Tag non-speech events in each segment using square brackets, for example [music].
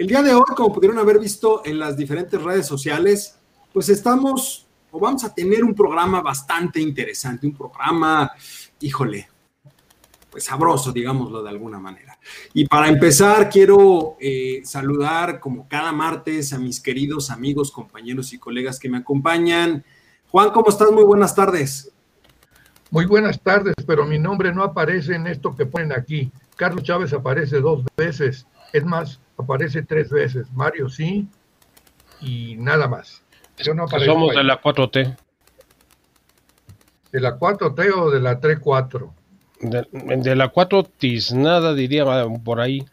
El día de hoy, como pudieron haber visto en las diferentes redes sociales, pues estamos o vamos a tener un programa bastante interesante, un programa, híjole, pues sabroso, digámoslo de alguna manera. Y para empezar, quiero eh, saludar como cada martes a mis queridos amigos, compañeros y colegas que me acompañan. Juan, ¿cómo estás? Muy buenas tardes. Muy buenas tardes, pero mi nombre no aparece en esto que ponen aquí. Carlos Chávez aparece dos veces. Es más, aparece tres veces. Mario sí y nada más. Yo no Somos de la 4T. ¿De la 4T o de la 3-4? De, de, la 4 nada diría por ahí.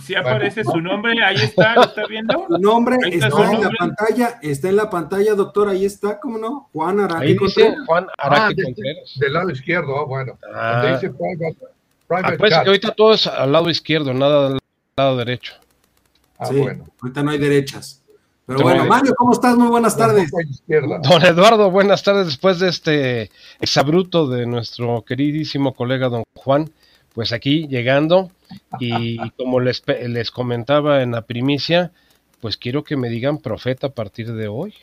Si aparece su nombre, ahí está, ¿lo está viendo? Su nombre está, en la pantalla, está en la pantalla, doctor, ahí está, ¿cómo no? Juan Araque ahí dice Juan Araque ah, Del lado izquierdo, oh, bueno. Ah. Dice private, private ah, pues que ahorita todo es al lado izquierdo, nada al lado derecho. Ah, sí, bueno. Ahorita no hay derechas. Pero bueno, Mario, ¿cómo estás? Muy buenas tardes. Don Eduardo, buenas tardes. Después de este exabruto de nuestro queridísimo colega don Juan, pues aquí llegando y como les, les comentaba en la primicia, pues quiero que me digan profeta a partir de hoy.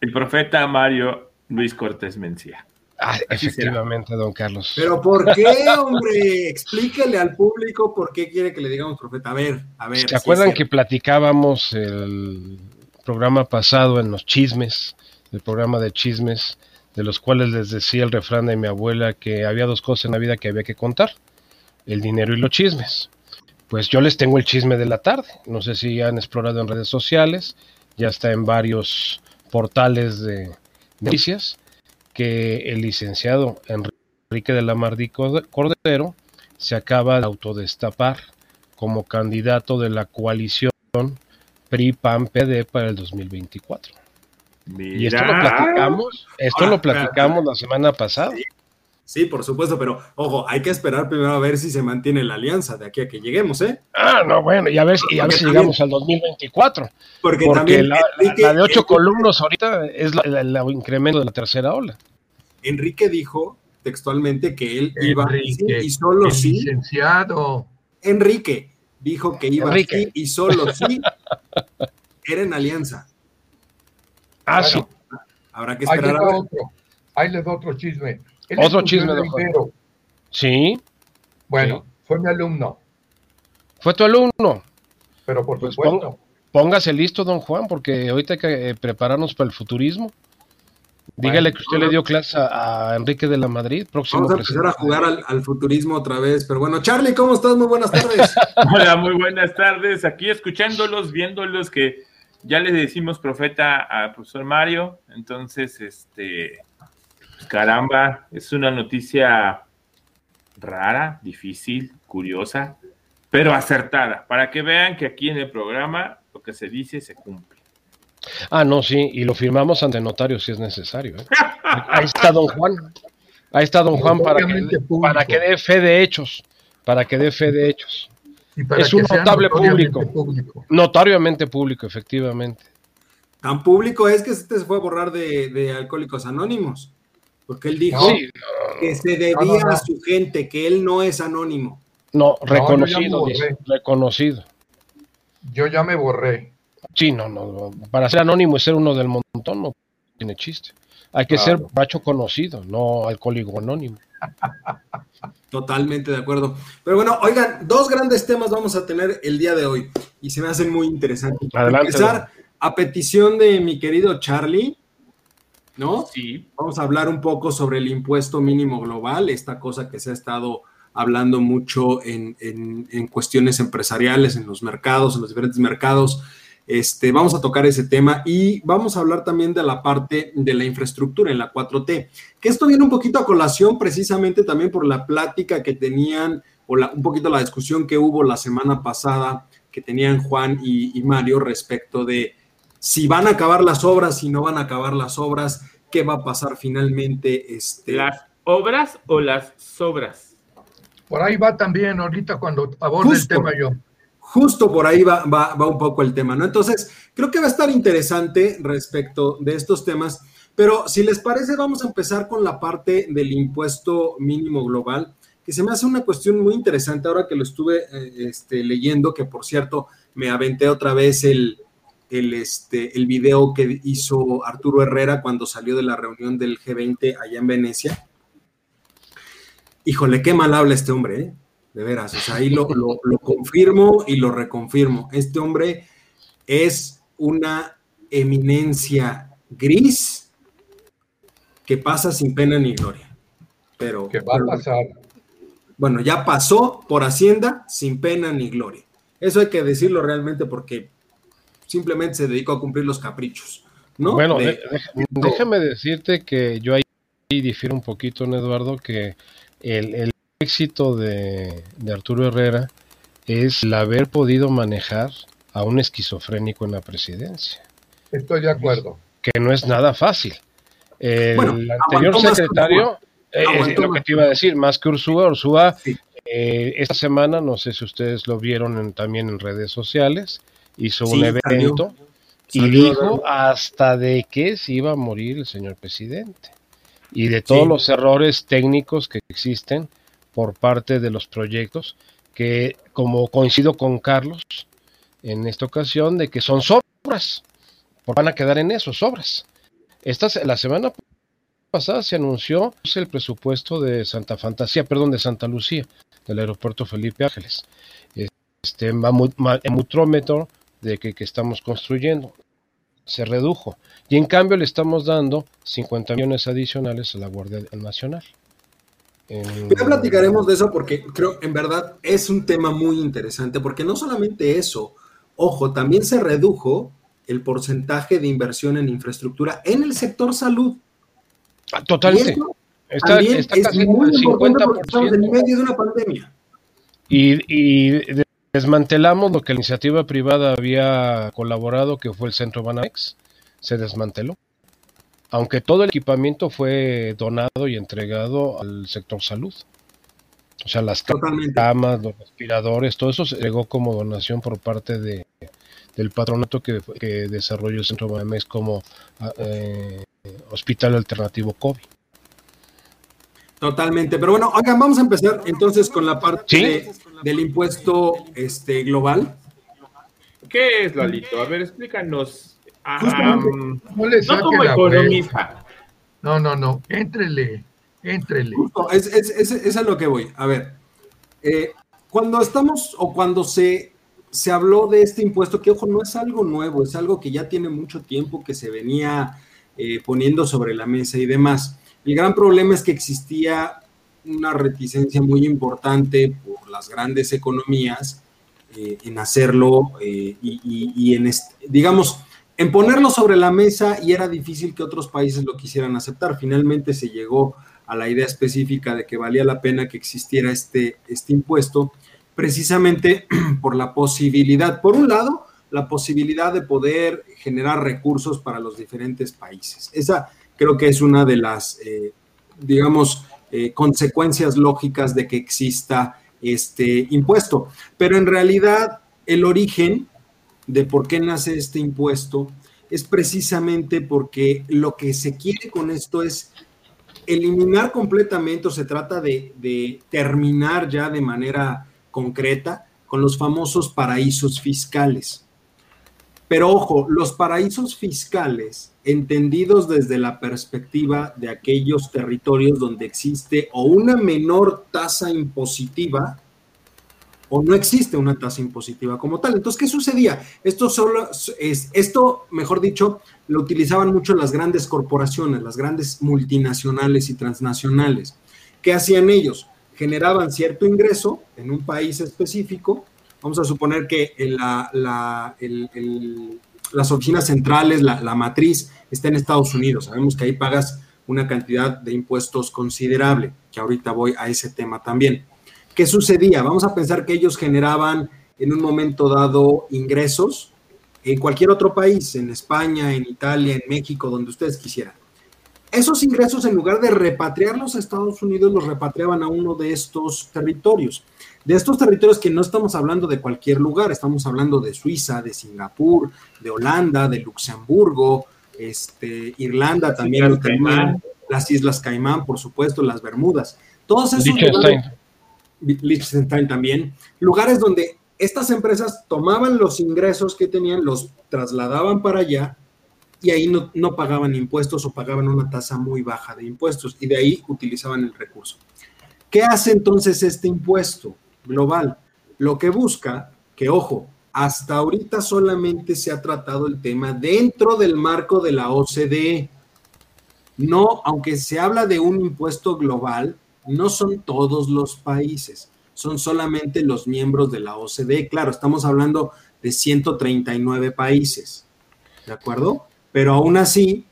El profeta Mario Luis Cortés Mencía. Ah, efectivamente, don Carlos. Pero ¿por qué, hombre? Explíquele al público por qué quiere que le digamos profeta. A ver, a ver. ¿Se acuerdan que platicábamos el programa pasado en los chismes, el programa de chismes, de los cuales les decía el refrán de mi abuela que había dos cosas en la vida que había que contar, el dinero y los chismes. Pues yo les tengo el chisme de la tarde. No sé si han explorado en redes sociales, ya está en varios portales de noticias que el licenciado Enrique de la Mardí Cordero se acaba de autodestapar como candidato de la coalición PRI-PAN-PD para el 2024. Y esto lo platicamos, esto lo platicamos la semana pasada. Sí, por supuesto, pero ojo, hay que esperar primero a ver si se mantiene la alianza de aquí a que lleguemos, ¿eh? Ah, no, bueno, y a ver, y a ver si llegamos al 2024. Porque, también la, de ocho columnos ahorita es el incremento de la tercera ola. Enrique dijo textualmente que él iba y solo sí. Licenciado. Enrique dijo que iba Enrique. y solo sí era en alianza. Ah, sí. Habrá que esperar a ver. Otro. Ahí les doy otro chisme. Otro chisme de Sí. Bueno, fue mi alumno. Fue tu alumno. Pero por pues supuesto. Póngase listo, don Juan, porque ahorita hay que eh, prepararnos para el futurismo. Dígale que usted le dio clase a, Enrique de la Madrid, próximo Vamos a empezar a jugar al, futurismo otra vez. Pero bueno, Charlie, ¿cómo estás? Muy buenas tardes. [laughs] Hola, muy buenas tardes. Aquí escuchándolos, viéndolos que ya le decimos profeta al profesor Mario. Entonces, este, caramba, es una noticia rara, difícil, curiosa, pero acertada, para que vean que aquí en el programa lo que se dice se cumple. Ah, no, sí, y lo firmamos ante notario si es necesario. ¿eh? Ahí está don Juan. Ahí está don Juan para que, para que dé fe de hechos. Para que dé fe de hechos. Es un notable público. Notariamente público, efectivamente. Tan público es que se fue a borrar de, Alcohólicos Anónimos. Porque él dijo que se debía a su gente, que él no es anónimo. No, reconocido, reconocido. Yo ya me borré. Sí, no, no. Para ser anónimo y ser uno del montón no tiene chiste. Hay que ser bacho conocido, no alcohólico anónimo. [laughs] Totalmente de acuerdo. Pero bueno, oigan, dos grandes temas vamos a tener el día de hoy y se me hacen muy interesantes. Para empezar, a petición de mi querido Charlie, ¿no? Sí. Vamos a hablar un poco sobre el impuesto mínimo global, esta cosa que se ha estado hablando mucho en, en cuestiones empresariales, en los mercados, en los diferentes mercados este, vamos a tocar ese tema y vamos a hablar también de la parte de la infraestructura en la 4T, que esto viene un poquito a colación precisamente también por la plática que tenían o un poquito la discusión que hubo la semana pasada que tenían Juan y, Mario respecto de si van a acabar las obras, si no van a acabar las obras, qué va a pasar finalmente. Este... ¿Las obras o las sobras? Por ahí va también ahorita cuando aborde el tema yo. Justo por ahí va, va, va un poco el tema, ¿no? Entonces, creo que va a estar interesante respecto de estos temas, pero si les parece, vamos a empezar con la parte del impuesto mínimo global que se me hace una cuestión muy interesante ahora que lo estuve eh, este, leyendo, que por cierto me aventé otra vez el, el, este, el video que hizo Arturo Herrera cuando salió de la reunión del G20 allá en Venecia. Híjole, qué mal habla este hombre, ¿eh? de veras. O sea, ahí lo, lo confirmo y lo reconfirmo. Este hombre es una eminencia gris que pasa sin pena ni gloria. Pero, que va a pasar bueno, ya pasó por Hacienda sin pena ni gloria. Eso hay que decirlo realmente porque simplemente se dedicó a cumplir los caprichos. ¿no? Bueno, déjame decirte que yo ahí difiero un poquito, en Eduardo, que el, éxito de, Arturo Herrera es el haber podido manejar a un esquizofrénico en la presidencia. Estoy de acuerdo. Que no es nada fácil. El anterior secretario eh, es lo que te iba a decir, más que Ursúa, Ursúa, eh, esta semana, no sé si ustedes lo vieron también en redes sociales, hizo un evento y dijo hasta de que se iba a morir el señor presidente y de todos los errores técnicos que existen por parte de los proyectos, que como coincido con Carlos en esta ocasión, de que son sobras, van a quedar en eso, sobras. Esta, la semana pasada se anunció el presupuesto de Santa Fantasía, perdón, de Santa Lucía, del aeropuerto Felipe Ángeles. Este en mutrómetro de que, estamos construyendo se redujo y en cambio le estamos dando 50 millones adicionales a la Guardia Nacional. Ya platicaremos de eso porque creo en verdad es un tema muy interesante porque no solamente eso, ojo, también se redujo el porcentaje de inversión en infraestructura en el sector salud. Totalmente. Está, está casi el 50%. En medio de una pandemia. Y, desmantelamos lo que la iniciativa privada había colaborado, que fue el centro Banamex. Se desmanteló. Aunque todo el equipamiento fue donado y entregado al sector salud. O sea, las camas, los respiradores, todo eso se llegó como donación por parte de, del patronato que, que desarrolló el Centro Banamex como ah, eh, hospital alternativo COVID. Totalmente, pero bueno, oigan, vamos a empezar entonces con la parte del impuesto este, global. ¿Qué es, Lalito? A ver, explícanos. no, como economista. No, no, no, entrele, entrele. es, es, es, a lo que voy. A ver, eh, cuando estamos o cuando se, se habló de este impuesto, que ojo, no es algo nuevo, es algo que ya tiene mucho tiempo que se venía eh, poniendo sobre la mesa y demás. El gran problema es que existía una reticencia muy importante por las grandes economías eh, en hacerlo eh, y, en, digamos, en ponerlo sobre la mesa y era difícil que otros países lo quisieran aceptar. Finalmente se llegó a la idea específica de que valía la pena que existiera este, este impuesto, precisamente [clears throat] por la posibilidad, por un lado, la posibilidad de poder generar recursos para los diferentes países. Esa creo que es una de las, eh, digamos, eh, consecuencias lógicas de que exista este impuesto. Pero en realidad el origen de por qué nace este impuesto es precisamente porque lo que se quiere con esto es eliminar completamente, o se trata de, de terminar ya de manera concreta con los famosos paraísos fiscales. Pero ojo, los paraísos fiscales, entendidos desde la perspectiva de aquellos territorios donde existe o una menor tasa impositiva o no existe una tasa impositiva como tal. Entonces, ¿qué sucedía? Esto solo es, esto, mejor dicho, lo utilizaban mucho las grandes corporaciones, las grandes multinacionales y transnacionales. ¿Qué hacían ellos? Generaban cierto ingreso en un país específico, Vamos a suponer que las oficinas centrales, la, matriz, está en Estados Unidos. Sabemos que ahí pagas una cantidad de impuestos considerable, que ahorita voy a ese tema también. ¿Qué sucedía? Vamos a pensar que ellos generaban en un momento dado ingresos en cualquier otro país, en España, en Italia, en México, donde ustedes quisieran. Esos ingresos, en lugar de repatriarlos a Estados Unidos, los repatriaban a uno de estos territorios. De estos territorios que no estamos hablando de cualquier lugar, estamos hablando de Suiza, de Singapur, de Holanda, de Luxemburgo, este, Irlanda también, las Islas Caimán, por supuesto, las Bermudas. Todos esos lugares, Liechtenstein también, lugares donde estas empresas tomaban los ingresos que tenían, los trasladaban para allá y ahí no, no, pagaban impuestos o pagaban una tasa muy baja de impuestos y de ahí utilizaban el recurso. ¿Qué hace entonces este impuesto global? Lo que busca, que ojo, hasta ahorita solamente se ha tratado el tema dentro del marco de la OCDE. No, aunque se habla de un impuesto global, no son todos los países, son solamente los miembros de la OCDE. Claro, estamos hablando de 139 países, ¿de acuerdo? pero aún así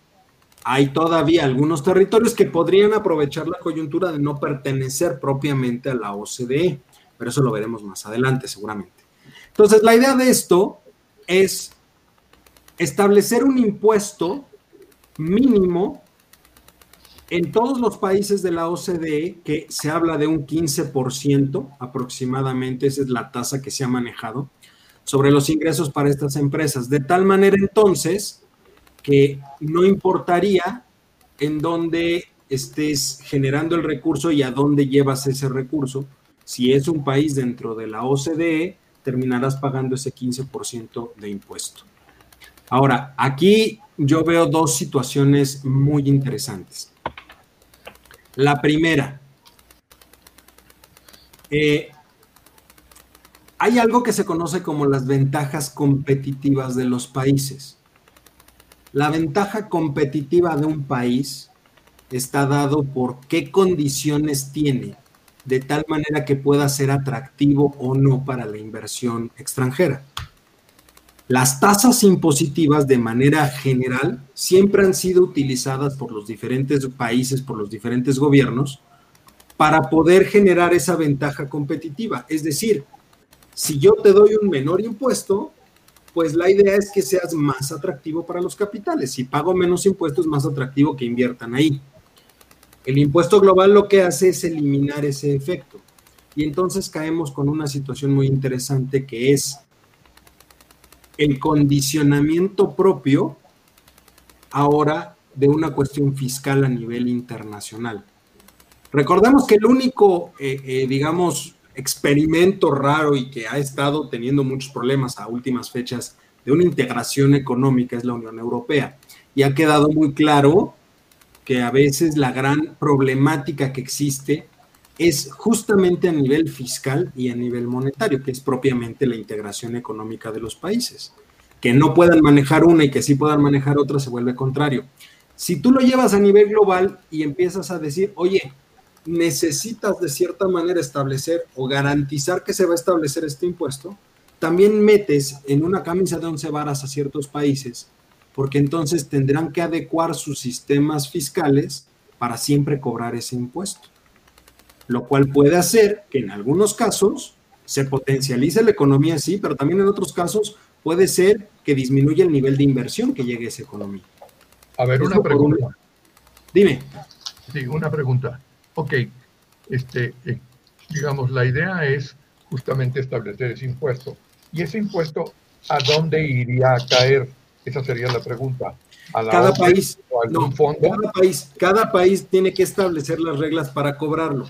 hay todavía algunos territorios que podrían aprovechar la coyuntura de no pertenecer propiamente a la OCDE, pero eso lo veremos más adelante seguramente. Entonces, la idea de esto es establecer un impuesto mínimo en todos los países de la OCDE, que se habla de un 15% aproximadamente, esa es la tasa que se ha manejado, sobre los ingresos para estas empresas. De tal manera entonces que no importaría en dónde estés generando el recurso y a dónde llevas ese recurso. Si es un país dentro de la OCDE, terminarás pagando ese 15% de impuesto. Ahora, aquí yo veo dos situaciones muy interesantes. La primera, eh, hay algo que se conoce como las ventajas competitivas de los países. La ventaja competitiva de un país está dado por qué condiciones tiene, de tal manera que pueda ser atractivo o no para la inversión extranjera. Las tasas impositivas de manera general siempre han sido utilizadas por los diferentes países, por los diferentes gobiernos, para poder generar esa ventaja competitiva. Es decir, si yo te doy un menor impuesto, pues la idea es que seas más atractivo para los capitales. Si pago menos impuestos, más atractivo que inviertan ahí. El impuesto global lo que hace es eliminar ese efecto. Y entonces caemos con una situación muy interesante que es el condicionamiento propio ahora de una cuestión fiscal a nivel internacional. Recordemos que el único, eh, eh, digamos, experimento raro y que ha estado teniendo muchos problemas a últimas fechas de una integración económica es la Unión Europea. Y ha quedado muy claro que a veces la gran problemática que existe es justamente a nivel fiscal y a nivel monetario, que es propiamente la integración económica de los países. Que no puedan manejar una y que sí puedan manejar otra se vuelve contrario. Si tú lo llevas a nivel global y empiezas a decir, oye, necesitas de cierta manera establecer o garantizar que se va a establecer este impuesto, también metes en una camisa de once varas a ciertos países, porque entonces tendrán que adecuar sus sistemas fiscales para siempre cobrar ese impuesto. Lo cual puede hacer que en algunos casos se potencialice la economía, sí, pero también en otros casos puede ser que disminuya el nivel de inversión que llegue a esa economía. A ver, una pregunta. Dime. Sí, una pregunta ok, este, eh, digamos, la idea es justamente establecer ese impuesto. ¿Y ese impuesto a dónde iría a caer? Esa sería la pregunta. cada país, no, cada país, cada país tiene que establecer las reglas para cobrarlo.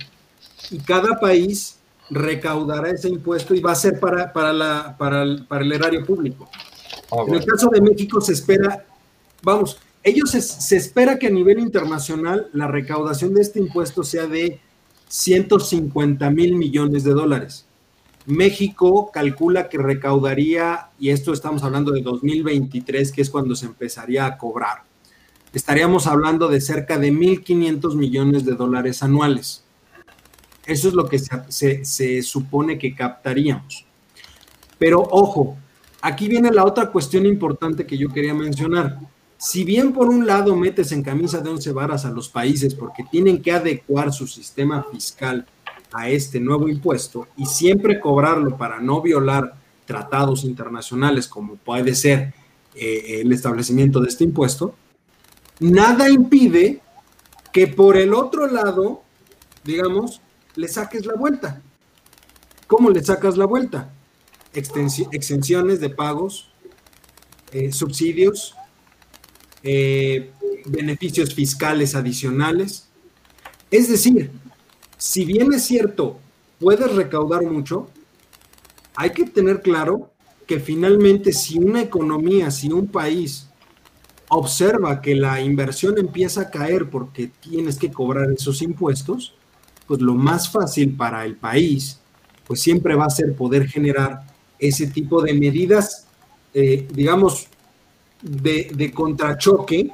Y cada país recaudará ese impuesto y va a ser para, para, la, para, el, para el erario público. Ah, en el caso de México se espera, vamos, ellos se, espera que a nivel internacional la recaudación de este impuesto sea de 150 mil millones de dólares. México calcula que recaudaría, y esto estamos hablando de 2023, que es cuando se empezaría a cobrar, estaríamos hablando de cerca de 1.500 millones de dólares anuales. Eso es lo que se, supone que captaríamos. Pero ojo, aquí viene la otra cuestión importante que yo quería mencionar si bien por un lado metes en camisa de once varas a los países porque tienen que adecuar su sistema fiscal a este nuevo impuesto y siempre cobrarlo para no violar tratados internacionales como puede ser eh, el establecimiento de este impuesto, nada impide que por el otro lado, digamos, le saques la vuelta. ¿Cómo le sacas la vuelta? exenciones de pagos, eh, subsidios, eh, beneficios fiscales adicionales. Es decir, si bien es cierto, puedes recaudar mucho, hay que tener claro que finalmente si una economía, si un país observa que la inversión empieza a caer porque tienes que cobrar esos impuestos, pues lo más fácil para el país, pues siempre va a ser poder generar ese tipo de medidas, eh, digamos, de, de contrachoque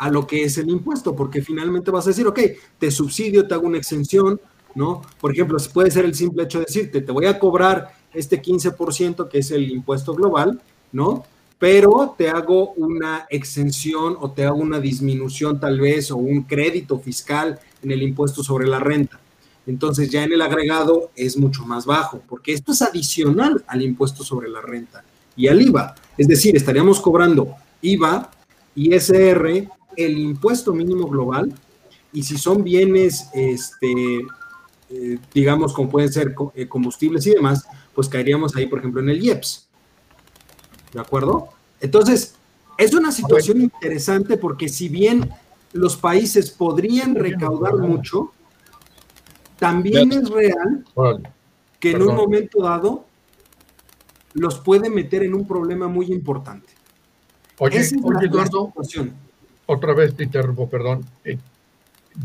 a lo que es el impuesto, porque finalmente vas a decir, ok, te subsidio, te hago una exención, ¿no? Por ejemplo, puede ser el simple hecho de decirte, te voy a cobrar este 15% que es el impuesto global, ¿no? Pero te hago una exención o te hago una disminución tal vez o un crédito fiscal en el impuesto sobre la renta. Entonces ya en el agregado es mucho más bajo, porque esto es adicional al impuesto sobre la renta y al IVA. Es decir, estaríamos cobrando IVA, ISR, el impuesto mínimo global, y si son bienes, este, eh, digamos, como pueden ser eh, combustibles y demás, pues caeríamos ahí, por ejemplo, en el IEPS. ¿De acuerdo? Entonces, es una situación interesante porque si bien los países podrían recaudar mucho, también es real que en un momento dado los puede meter en un problema muy importante. Oye, Eduardo, otra vez te interrumpo, perdón. Eh,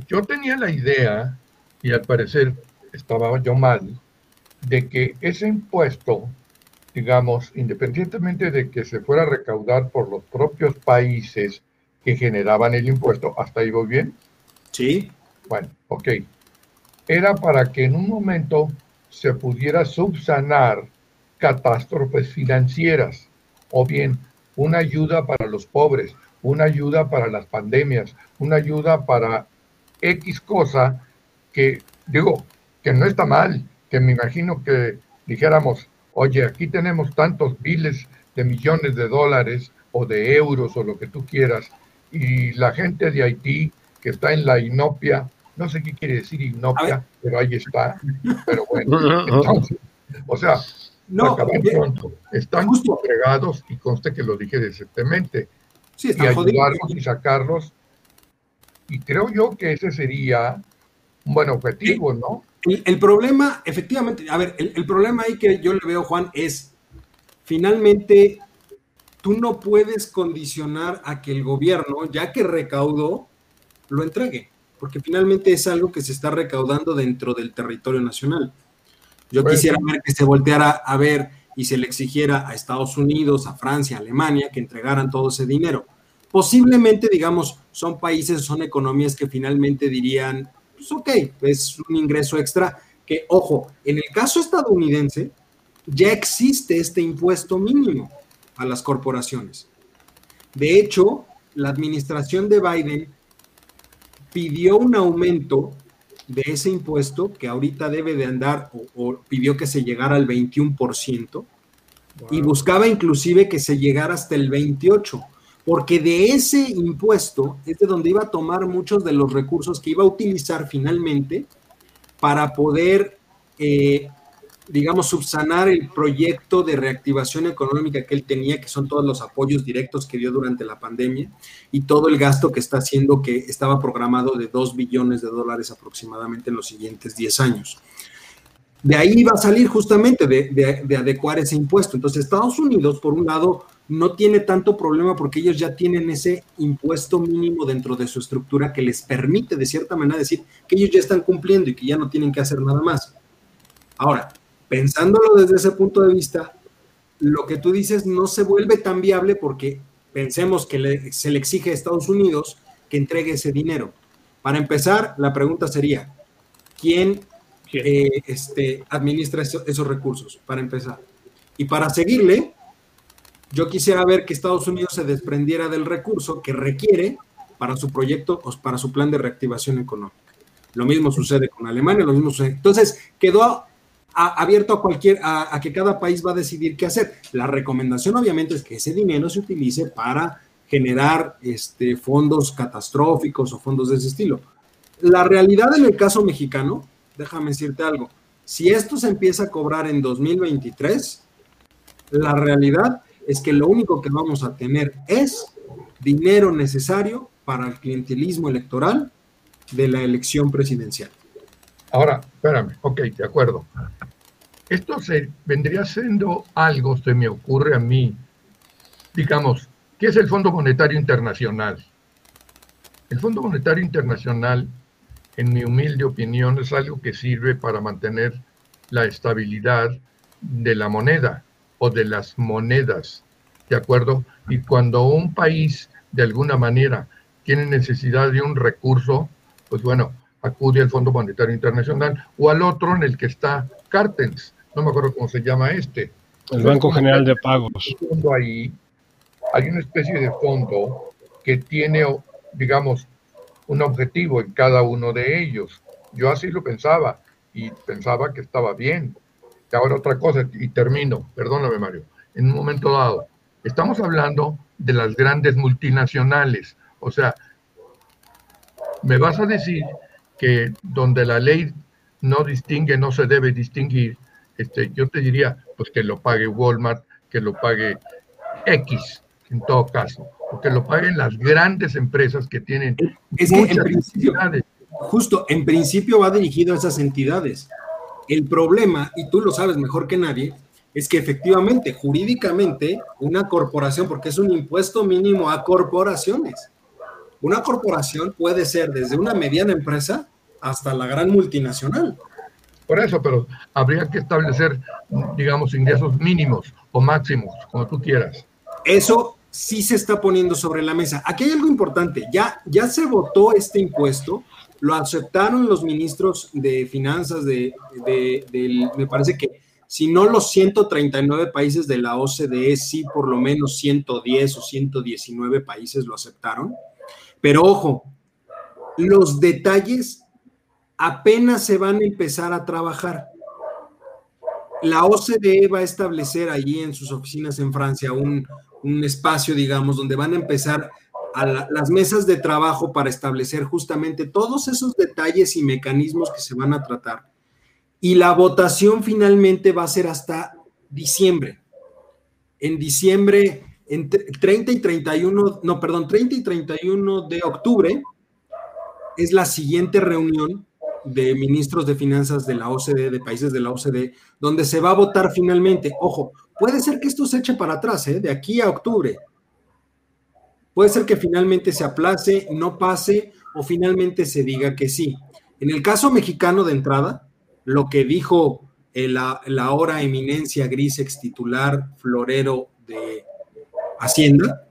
yo tenía la idea, y al parecer estaba yo mal, de que ese impuesto, digamos, independientemente de que se fuera a recaudar por los propios países que generaban el impuesto, ¿hasta ahí voy bien? Sí. Bueno, ok. Era para que en un momento se pudiera subsanar catástrofes financieras o bien una ayuda para los pobres, una ayuda para las pandemias, una ayuda para X cosa que, digo, que no está mal, que me imagino que dijéramos, oye, aquí tenemos tantos miles de millones de dólares o de euros o lo que tú quieras, y la gente de Haití que está en la inopia, no sé qué quiere decir inopia, pero ahí está, pero bueno, [laughs] entonces, o sea, no, pronto, están justo. agregados y conste que lo dije decentemente, sí, y ayudarlos y sacarlos, y creo yo que ese sería un buen objetivo, ¿no? El, problema, efectivamente, a ver, el, problema ahí que yo le veo, Juan, es finalmente tú no puedes condicionar a que el gobierno, ya que recaudó, lo entregue, porque finalmente es algo que se está recaudando dentro del territorio nacional. Yo pues quisiera ver que se volteara a ver y se le exigiera a Estados Unidos, a Francia, a Alemania que entregaran todo ese dinero. Posiblemente, digamos, son países, son economías que finalmente dirían, pues ok, es un ingreso extra que, ojo, en el caso estadounidense ya existe este impuesto mínimo a las corporaciones. De hecho, la administración de Biden pidió un aumento de ese impuesto que ahorita debe de andar o, pidió que se llegara al 21% y buscaba inclusive que se llegara hasta el 28% porque de ese impuesto es de donde iba a tomar muchos de los recursos que iba a utilizar finalmente para poder, eh, digamos, subsanar el proyecto de reactivación económica que él tenía, que son todos los apoyos directos que dio durante la pandemia y todo el gasto que está haciendo, que estaba programado de 2 billones de dólares aproximadamente en los siguientes 10 años. De ahí iba a salir justamente de, de adecuar ese impuesto. Entonces, Estados Unidos, por un lado, no tiene tanto problema porque ellos ya tienen ese impuesto mínimo dentro de su estructura que les permite de cierta manera decir que ellos ya están cumpliendo y que ya no tienen que hacer nada más. Ahora, pensándolo desde ese punto de vista, lo que tú dices no se vuelve tan viable porque pensemos que se le exige a Estados Unidos que entregue ese dinero. Para empezar, la pregunta sería, ¿quién eh, este, administra esos recursos? Para empezar. Y para seguirle, yo quisiera ver que Estados Unidos se desprendiera del recurso que requiere para su proyecto o para su plan de reactivación económica. Lo mismo sucede con Alemania, lo mismo sucede. Entonces, quedó abierto a cualquier, a, que cada país va a decidir qué hacer. La recomendación obviamente es que ese dinero se utilice para generar este, fondos catastróficos o fondos de ese estilo. La realidad en el caso mexicano, déjame decirte algo, si esto se empieza a cobrar en 2023, la realidad es que lo único que vamos a tener es dinero necesario para el clientelismo electoral de la elección presidencial. Ahora, espérame, ok, de acuerdo. Esto se vendría siendo algo, se me ocurre a mí, digamos, ¿qué es el Fondo Monetario Internacional? El Fondo Monetario Internacional, en mi humilde opinión, es algo que sirve para mantener la estabilidad de la moneda o de las monedas, ¿de acuerdo? Y cuando un país de alguna manera tiene necesidad de un recurso, pues bueno, acude al Fondo Monetario Internacional o al otro en el que está Cartens, no me acuerdo cómo se llama este. El Banco General de Pagos. Ahí hay una especie de fondo que tiene, digamos, un objetivo en cada uno de ellos. Yo así lo pensaba y pensaba que estaba bien. Y ahora otra cosa, y termino, perdóname Mario, en un momento dado, estamos hablando de las grandes multinacionales, o sea, me vas a decir que donde la ley no distingue, no se debe distinguir, este, yo te diría, pues que lo pague Walmart, que lo pague X, en todo caso, o que lo paguen las grandes empresas que tienen es que en principio, Justo, en principio va dirigido a esas entidades. El problema, y tú lo sabes mejor que nadie, es que efectivamente, jurídicamente, una corporación, porque es un impuesto mínimo a corporaciones, una corporación puede ser desde una mediana empresa hasta la gran multinacional. Por eso, pero habría que establecer, digamos, ingresos mínimos o máximos, como tú quieras. Eso sí se está poniendo sobre la mesa. Aquí hay algo importante. Ya, ya se votó este impuesto, lo aceptaron los ministros de finanzas de, de, me parece que si no los 139 países de la OCDE, sí por lo menos 110 o 119 países lo aceptaron. Pero ojo, los detalles apenas se van a empezar a trabajar. La OCDE va a establecer allí en sus oficinas en Francia un, espacio, digamos, donde van a empezar a las mesas de trabajo para establecer justamente todos esos detalles y mecanismos que se van a tratar. Y la votación finalmente va a ser hasta diciembre. En diciembre, en 30 y 31, no, perdón, 30 y 31 de octubre es la siguiente reunión de ministros de finanzas de la OCDE, de países de la OCDE, donde se va a votar finalmente. Ojo, puede ser que esto se eche para atrás, ¿eh? de aquí a octubre. Puede ser que finalmente se aplace, no pase o finalmente se diga que sí. En el caso mexicano de entrada, lo que dijo la, la ahora eminencia gris ex titular florero de Hacienda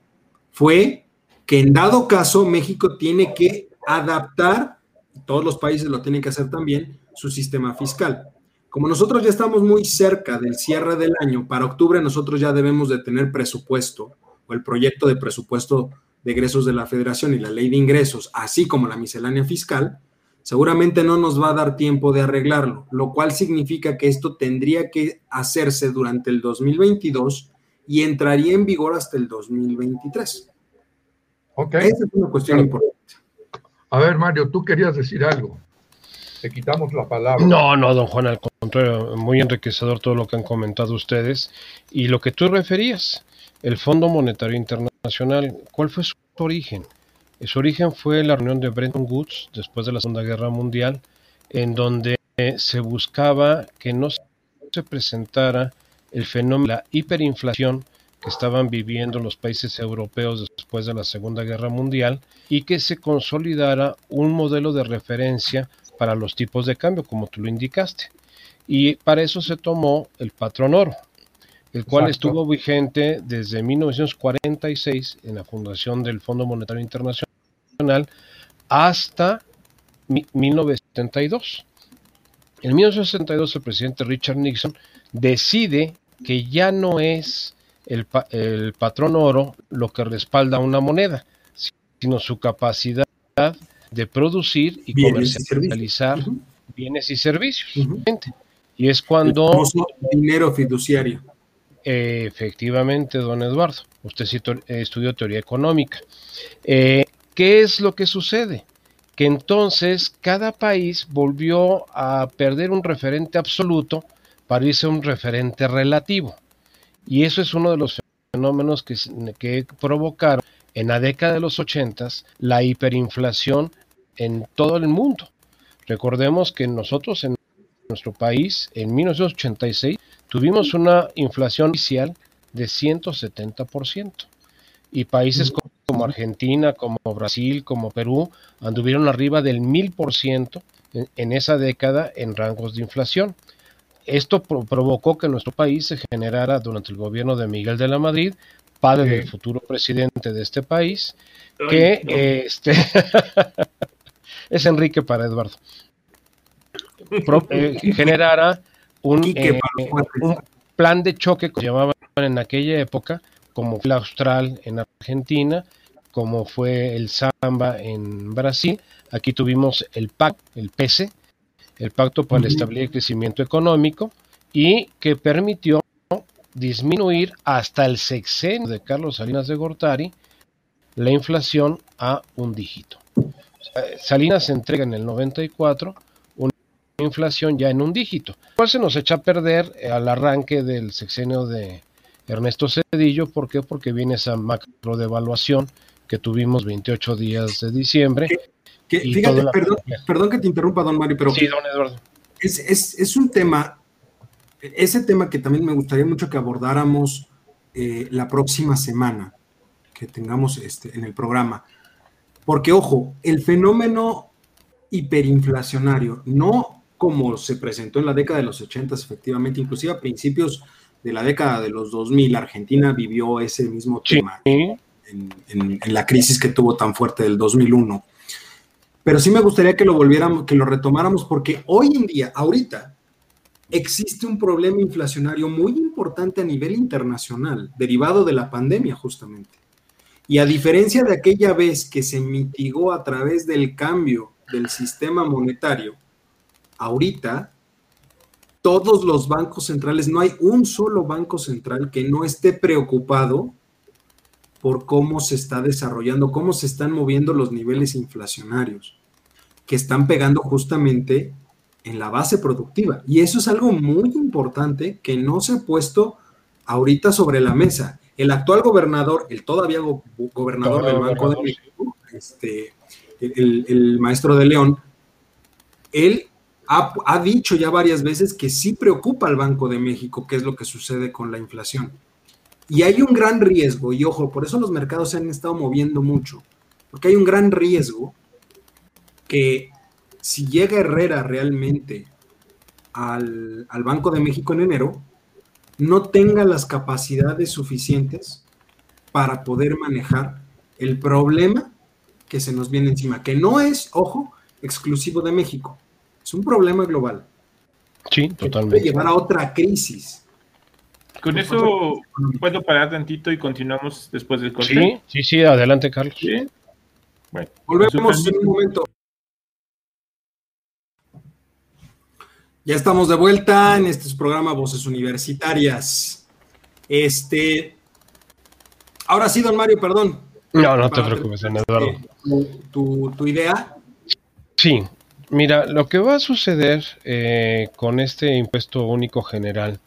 fue que en dado caso México tiene que adaptar todos los países lo tienen que hacer también, su sistema fiscal. Como nosotros ya estamos muy cerca del cierre del año, para octubre nosotros ya debemos de tener presupuesto o el proyecto de presupuesto de egresos de la federación y la ley de ingresos, así como la miscelánea fiscal, seguramente no nos va a dar tiempo de arreglarlo, lo cual significa que esto tendría que hacerse durante el 2022 y entraría en vigor hasta el 2023. Ok. Esa es una cuestión importante. A ver, Mario, tú querías decir algo. Te quitamos la palabra. No, no, don Juan, al contrario, muy enriquecedor todo lo que han comentado ustedes. Y lo que tú referías, el Fondo Monetario Internacional, ¿cuál fue su origen? Su origen fue la reunión de Bretton Woods después de la Segunda Guerra Mundial, en donde se buscaba que no se presentara el fenómeno de la hiperinflación que estaban viviendo los países europeos después de la Segunda Guerra Mundial y que se consolidara un modelo de referencia para los tipos de cambio, como tú lo indicaste. Y para eso se tomó el patrón oro, el cual estuvo vigente desde 1946 en la fundación del Fondo Monetario Internacional hasta 1972. En 1962 el presidente Richard Nixon decide que ya no es el, el patrón oro lo que respalda una moneda, sino su capacidad de producir y comercializar bienes y servicios. Y es cuando... dinero fiduciario. efectivamente, don Eduardo. Usted sí estudió teoría económica. Eh, ¿Qué es lo que sucede? Que entonces cada país volvió a perder un referente absoluto para irse a un referente relativo. Y eso es uno de los fenómenos que, que provocaron en la década de los 80 la hiperinflación en todo el mundo. Recordemos que nosotros en nuestro país, en 1986, tuvimos una inflación inicial de 170%. Y países como Argentina, como Brasil, como Perú, anduvieron arriba del 1000% en, en esa década en rangos de inflación. Esto provocó que nuestro país se generara durante el gobierno de Miguel de la Madrid, padre del futuro presidente de este país, que este [laughs] es Enrique para Eduardo. Eh, [laughs] generara un, eh, un, plan de choque que llamaban en aquella época, como fue el Austral en Argentina, como fue el Samba en Brasil. Aquí tuvimos el PAC, el PESE, el Pacto para la Estabilidad y Crecimiento Económico, y que permitió disminuir hasta el sexenio de Carlos Salinas de Gortari la inflación a un dígito. Salinas se entrega en el 94 una inflación ya en un dígito, cual se nos echa a perder al arranque del sexenio de Ernesto Cedillo. ¿Por qué? Porque viene esa macro devaluación que tuvimos 28 días de diciembre. Perdón, que te interrumpa, don Mario, pero sí, don Eduardo. Es, es, es, un tema, ese tema que también me gustaría mucho que abordáramos eh, la próxima semana que tengamos este, en el programa. Porque, ojo, el fenómeno hiperinflacionario, no como se presentó en la década de los 80, efectivamente, inclusive a principios de la década de los 2000, Argentina vivió ese mismo tema en, la crisis que tuvo tan fuerte del 2001. Pero sí me gustaría que lo volviéramos, que lo retomáramos, porque hoy en día, ahorita, existe un problema inflacionario muy importante a nivel internacional, derivado de la pandemia justamente. Y a diferencia de aquella vez que se mitigó a través del cambio del sistema monetario, ahorita todos los bancos centrales, no hay un solo banco central que no esté preocupado por cómo se está desarrollando, cómo se están moviendo los niveles inflacionarios, que están pegando justamente en la base productiva. Y eso es algo muy importante que no se ha puesto ahorita sobre la mesa el actual gobernador, el todavía gobernador del Banco de México, este, el, maestro de León, él ha, dicho ya varias veces que sí preocupa al Banco de México qué es lo que sucede con la inflación. Y hay un gran riesgo, y ojo, por eso los mercados se han estado moviendo mucho, porque hay un gran riesgo que si llega Herrera realmente al, al Banco de México en enero, no tenga las capacidades suficientes para poder manejar el problema que se nos viene encima, que no es, ojo, exclusivo de México, es un problema global. Sí, totalmente. Puede llevar a otra crisis. Con eso puedo parar tantito y continuamos después del corte. Sí, sí, sí, adelante, Carlos. Bueno, Volvemos en un momento. Ya estamos de vuelta en este programa Voces Universitarias. Este. Ahora sí, don Mario, perdón. No, no te preocupes, don Eduardo. Tu, tu, idea? Sí, mira, lo que va a suceder eh, con este impuesto único general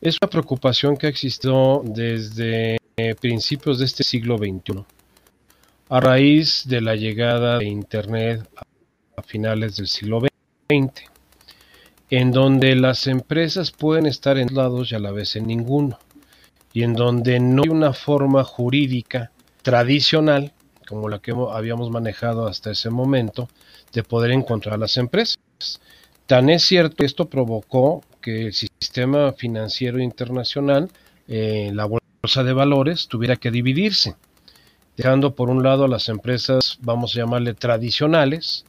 es una preocupación que ha existido desde eh, principios de este siglo XXI, a raíz de la llegada de Internet a finales del siglo XX en donde las empresas pueden estar en lados y a la vez en ninguno, y en donde no hay una forma jurídica tradicional, como la que habíamos manejado hasta ese momento, de poder encontrar las empresas. Tan es cierto que esto provocó que el sistema financiero internacional, eh, la bolsa de valores, tuviera que dividirse, dejando por un lado a las empresas, vamos a llamarle tradicionales,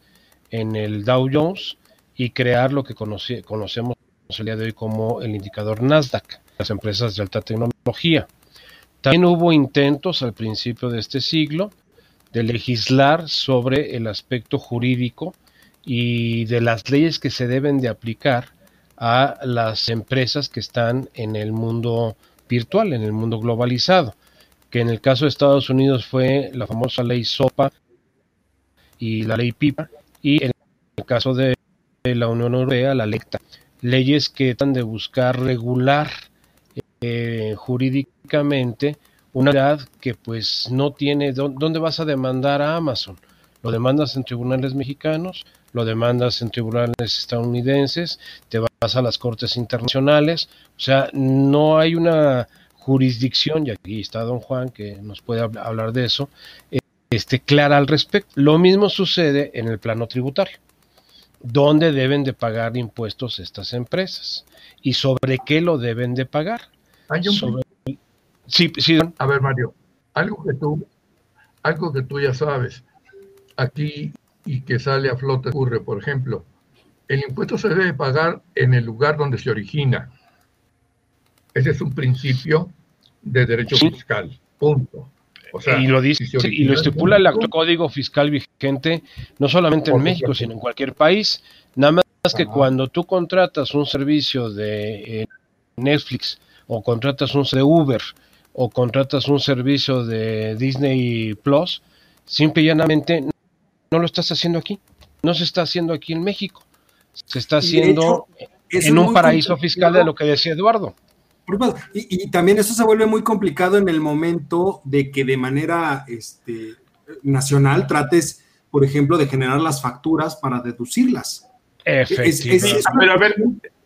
en el Dow Jones, y crear lo que conocemos el día de hoy como el indicador Nasdaq, las empresas de alta tecnología. También hubo intentos al principio de este siglo de legislar sobre el aspecto jurídico y de las leyes que se deben de aplicar a las empresas que están en el mundo virtual, en el mundo globalizado, que en el caso de Estados Unidos fue la famosa ley SOPA y la ley PIPA, y en el caso de la Unión Europea, la LECTA, leyes que tratan de buscar regular eh, jurídicamente una edad que pues no tiene, ¿dónde vas a demandar a Amazon? Lo demandas en tribunales mexicanos, lo demandas en tribunales estadounidenses, te vas a las cortes internacionales, o sea, no hay una jurisdicción, y aquí está don Juan que nos puede hablar de eso, este, clara al respecto. Lo mismo sucede en el plano tributario. ¿Dónde deben de pagar impuestos estas empresas? ¿Y sobre qué lo deben de pagar? Sí, sí. A ver, Mario, algo que tú, algo que tú ya sabes, aquí y que sale a flote ocurre, por ejemplo, el impuesto se debe pagar en el lugar donde se origina. Ese es un principio de derecho fiscal. Punto. y lo dice y lo estipula el actual código fiscal vigente no solamente en México, sino en cualquier país. Nada más que cuando tú contratas un servicio de eh, Netflix o contratas un de Uber o contratas un servicio de Disney Plus, simple y llanamente no lo estás haciendo aquí. No se está haciendo aquí en México. Se está haciendo en un paraíso fiscal de lo que decía Eduardo. Y, también eso se vuelve muy complicado en el momento de que de manera este, nacional trates, por ejemplo, de generar las facturas para deducirlas. Efectivamente. Pero a ver,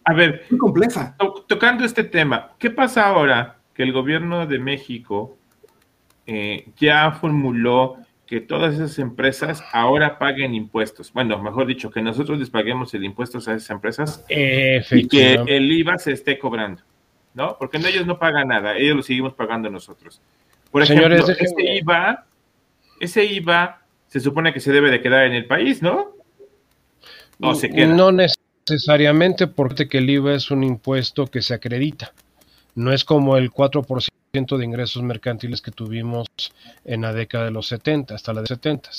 a ver, muy compleja. tocando este tema, ¿qué pasa ahora que el gobierno de México eh, ya formuló que todas esas empresas ahora paguen impuestos. Bueno, mejor dicho, que nosotros les paguemos el impuesto a esas empresas y que el IVA se esté cobrando, ¿no? Porque ellos no pagan nada, ellos lo seguimos pagando nosotros. Por ejemplo, ese IVA, ese IVA se supone que se debe de quedar en el país, ¿no? No se queda. No necesariamente porque el IVA es un impuesto que se acredita. No es como el 4% de ingresos mercantiles que tuvimos en la década de los 70, hasta la de 70.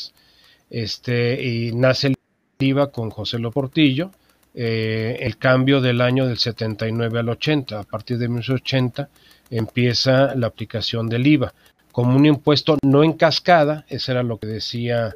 Este, y nace el IVA con José Loportillo, eh, el cambio del año del 79 al 80. A partir de 1980 empieza la aplicación del IVA como un impuesto no en cascada, ese era lo que decía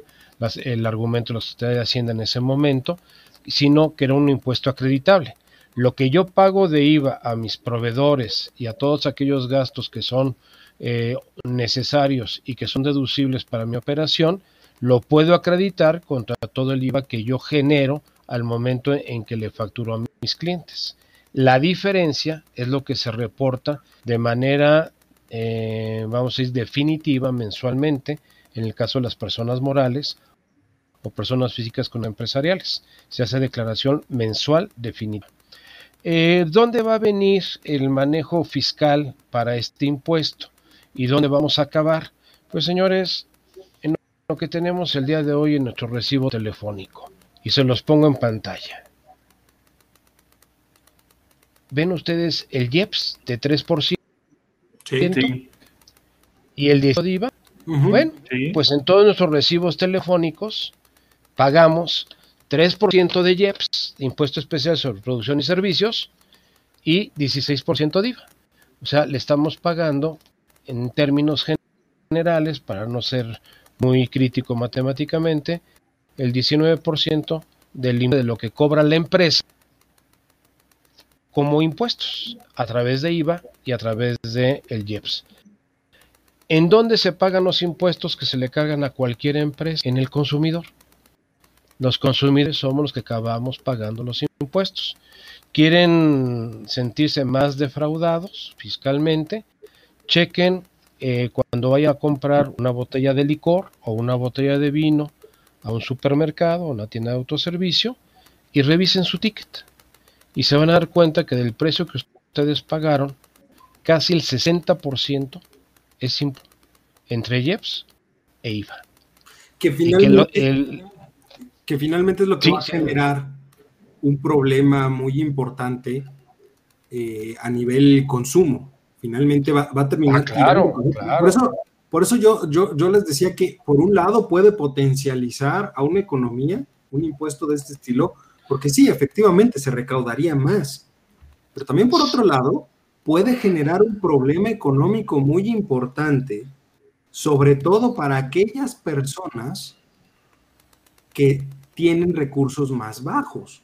el argumento de la Sociedad de Hacienda en ese momento, sino que era un impuesto acreditable lo que yo pago de IVA a mis proveedores y a todos aquellos gastos que son eh, necesarios y que son deducibles para mi operación, lo puedo acreditar contra todo el IVA que yo genero al momento en que le facturo a mis clientes. La diferencia es lo que se reporta de manera, eh, vamos a decir, definitiva mensualmente en el caso de las personas morales o personas físicas con empresariales. Se hace declaración mensual definitiva. Eh, ¿Dónde va a venir el manejo fiscal para este impuesto? ¿Y dónde vamos a acabar? Pues señores, en lo que tenemos el día de hoy en nuestro recibo telefónico, y se los pongo en pantalla. ¿Ven ustedes el IEPS de 3%? Sí, ¿Y el 10 de IVA? bueno, pues en todos nuestros recibos telefónicos pagamos 3% de IEPS, Impuesto Especial sobre Producción y Servicios, y 16% de IVA. O sea, le estamos pagando en términos generales, para no ser muy crítico matemáticamente, el 19% del de lo que cobra la empresa como impuestos a través de IVA y a través de el IEPS. ¿En dónde se pagan los impuestos que se le cargan a cualquier empresa? En el consumidor. Los consumidores somos los que acabamos pagando los impuestos. ¿Quieren sentirse más defraudados fiscalmente? Chequen eh, cuando vaya a comprar una botella de licor o una botella de vino a un supermercado o una tienda de autoservicio y revisen su ticket. Y se van a dar cuenta que del precio que ustedes pagaron, casi el 60% es entre IEPS e IVA. Que finalmente, que finalmente es lo que va a generar un problema muy importante eh, a nivel consumo. Finalmente va, a terminar. Ah, claro, Por eso, por eso yo, yo, yo les decía que por un lado puede potencializar a una economía un impuesto de este estilo, porque sí, efectivamente se recaudaría más. Pero también por otro lado, puede generar un problema económico muy importante, sobre todo para aquellas personas que tienen recursos más bajos.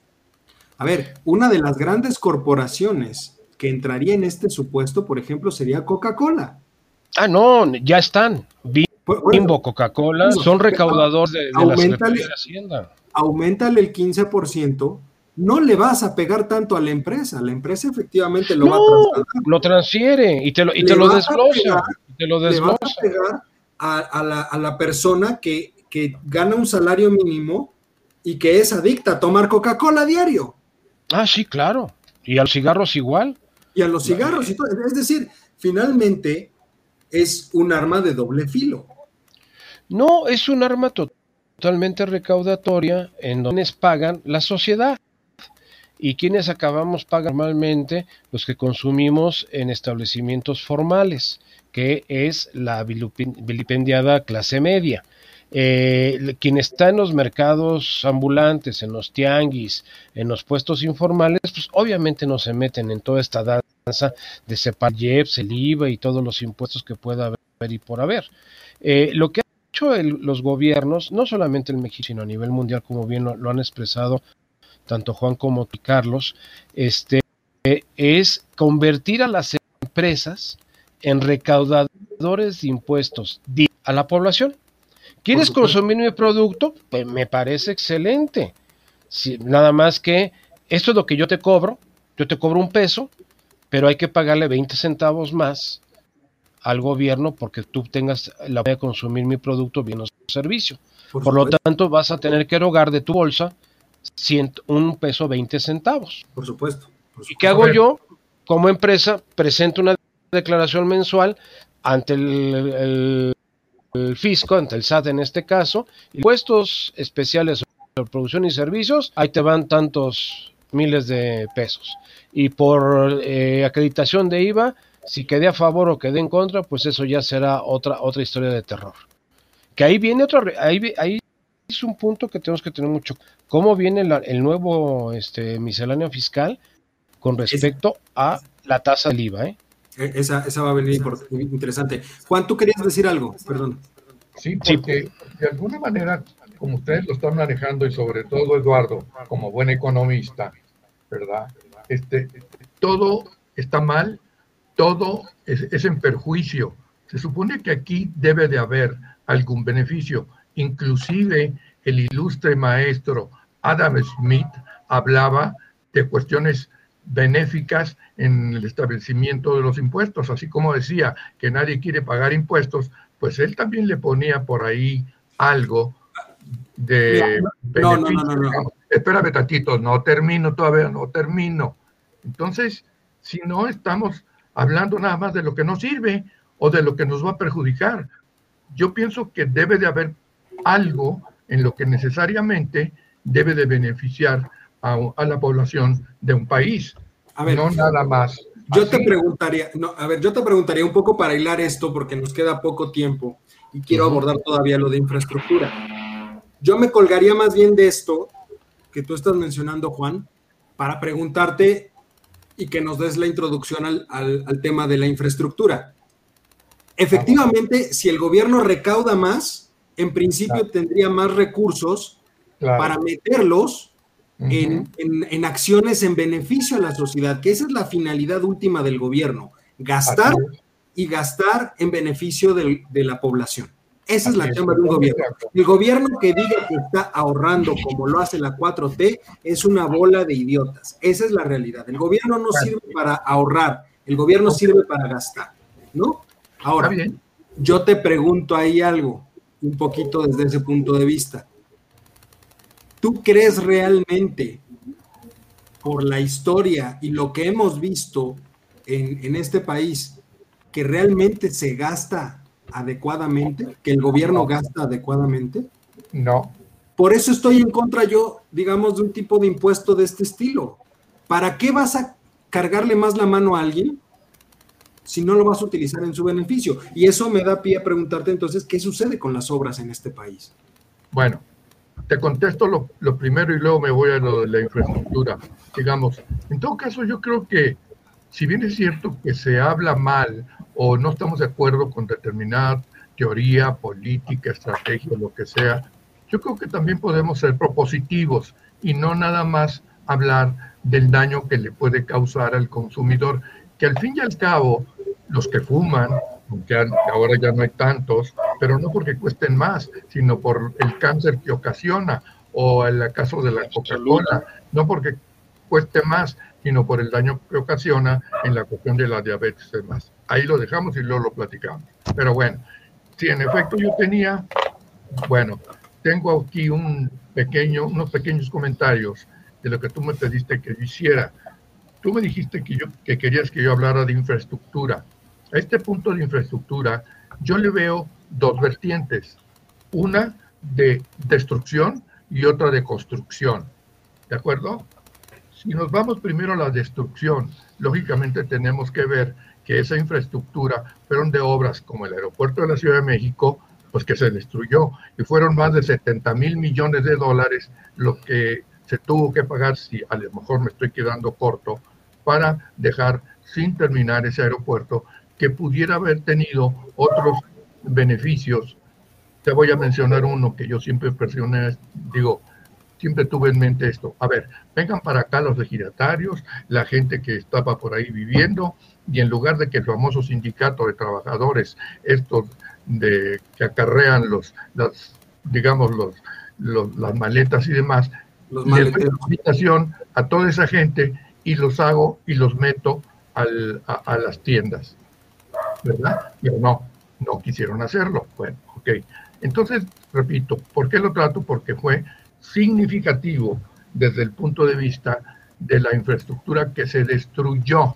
A ver, una de las grandes corporaciones que entraría en este supuesto, por ejemplo, sería Coca-Cola. Ah, no, ya están. Bimbo, Coca-Cola, son recaudadores de, la Secretaría de Hacienda. Aumentale el 15%, no le vas a pegar tanto a la empresa. La empresa efectivamente lo va a trasladar. Lo transfiere y te lo, y te lo desglosa. te lo Le vas a pegar a, la, a la, persona que, que gana un salario mínimo y que es adicta a tomar Coca-Cola diario. Ah, sí, claro. Y a los cigarros igual. Y a los cigarros. Es decir, finalmente es un arma de doble filo. No, es un arma totalmente recaudatoria en donde pagan la sociedad. ¿Y quienes acabamos pagando normalmente? Los que consumimos en establecimientos formales, que es la vilipendiada clase media. Eh, quien está en los mercados ambulantes, en los tianguis, en los puestos informales, pues obviamente no se meten en toda esta danza de separar el IVA y todos los impuestos que pueda haber y por haber. Eh, lo que han hecho los gobiernos, no solamente en México, sino a nivel mundial, como bien lo, han expresado tanto Juan como Carlos, este, es convertir a las empresas en recaudadores de impuestos a la población. ¿Quieres consumir mi producto? Pues me parece excelente. nada más que esto es lo que yo te cobro, yo te cobro un peso, pero hay que pagarle 20 centavos más al gobierno porque tú tengas la opción de consumir mi producto, bien o servicio. Por, lo tanto, vas a tener que erogar de tu bolsa un peso 20 centavos. Por supuesto. ¿Y qué hago yo? Como empresa, presento una declaración mensual ante el el fisco, ante el SAT en este caso, impuestos especiales sobre producción y servicios, ahí te van tantos miles de pesos. Y por eh, acreditación de IVA, si quedé a favor o quedé en contra, pues eso ya será otra, otra historia de terror. Que ahí viene otro, ahí, ahí es un punto que tenemos que tener mucho. ¿Cómo viene el nuevo este, misceláneo fiscal con respecto a la tasa del IVA? ¿eh? E, esa, esa va a venir interesante. Juan, tú querías decir algo, perdón. Sí, porque de alguna manera, como ustedes lo están manejando y sobre todo Eduardo, como buen economista, ¿verdad? Este, todo está mal, todo es, es en perjuicio. Se supone que aquí debe de haber algún beneficio. Inclusive el ilustre maestro Adam Smith hablaba de cuestiones benéficas en el establecimiento de los impuestos, así como decía que nadie quiere pagar impuestos, pues él también le ponía por ahí algo de no, no, no, no, no. Espérame tantito, no termino todavía, no termino. Entonces, si no estamos hablando nada más de lo que nos sirve o de lo que nos va a perjudicar, yo pienso que debe de haber algo en lo que necesariamente debe de beneficiar a, la población de un país. A ver, no nada más. Yo te preguntaría, no, a ver, yo te preguntaría un poco para hilar esto porque nos queda poco tiempo y quiero abordar todavía lo de infraestructura. Yo me colgaría más bien de esto que tú estás mencionando, Juan, para preguntarte y que nos des la introducción al, al, tema de la infraestructura. Efectivamente, si el gobierno recauda más, en principio tendría más recursos para meterlos en, acciones en beneficio a la sociedad, que esa es la finalidad última del gobierno, gastar y gastar en beneficio de, la población. Esa es la tema de un gobierno. El gobierno que diga que está ahorrando como lo hace la 4T es una bola de idiotas. Esa es la realidad. El gobierno no sirve para ahorrar, el gobierno sirve para gastar, ¿no? Ahora, yo te pregunto ahí algo, un poquito desde ese punto de vista. ¿Tú crees realmente, por la historia y lo que hemos visto en, este país, que realmente se gasta adecuadamente, que el gobierno gasta adecuadamente? No. Por eso estoy en contra yo, digamos, de un tipo de impuesto de este estilo. ¿Para qué vas a cargarle más la mano a alguien si no lo vas a utilizar en su beneficio? Y eso me da pie a preguntarte entonces, ¿qué sucede con las obras en este país? Bueno, te contesto lo, primero y luego me voy a lo de la infraestructura. Digamos, en todo caso yo creo que si bien es cierto que se habla mal o no estamos de acuerdo con determinada teoría, política, estrategia, lo que sea, yo creo que también podemos ser propositivos y no nada más hablar del daño que le puede causar al consumidor, que al fin y al cabo, los que fuman, aunque ahora ya no hay tantos, pero no porque cuesten más, sino por el cáncer que ocasiona, o el caso de la Coca-Cola, no porque cueste más, sino por el daño que ocasiona en la cuestión de la diabetes y demás. Ahí lo dejamos y luego lo platicamos. Pero bueno, si en efecto yo tenía, bueno, tengo aquí un pequeño, unos pequeños comentarios de lo que tú me pediste que yo hiciera. Tú me dijiste que, yo, que querías que yo hablara de infraestructura. A este punto de infraestructura, yo le veo dos vertientes. Una de destrucción y otra de construcción. ¿De acuerdo? Si nos vamos primero a la destrucción, lógicamente tenemos que ver que esa infraestructura fueron de obras como el aeropuerto de la Ciudad de México, pues que se destruyó y fueron más de 70 mil millones de dólares lo que se tuvo que pagar, si a lo mejor me estoy quedando corto, para dejar sin terminar ese aeropuerto que pudiera haber tenido otros beneficios. Te voy a mencionar uno que yo siempre presioné, digo, siempre tuve en mente esto. A ver, vengan para acá los legislatarios, la gente que estaba por ahí viviendo, y en lugar de que el famoso sindicato de trabajadores, estos de que acarrean los, las, digamos, los, las maletas y demás, los le doy invitación a toda esa gente y los hago y los meto al, a, las tiendas, ¿verdad? Pero no, no quisieron hacerlo. Bueno, ok. Entonces, repito, ¿por qué lo trato? Porque fue significativo desde el punto de vista de la infraestructura que se destruyó,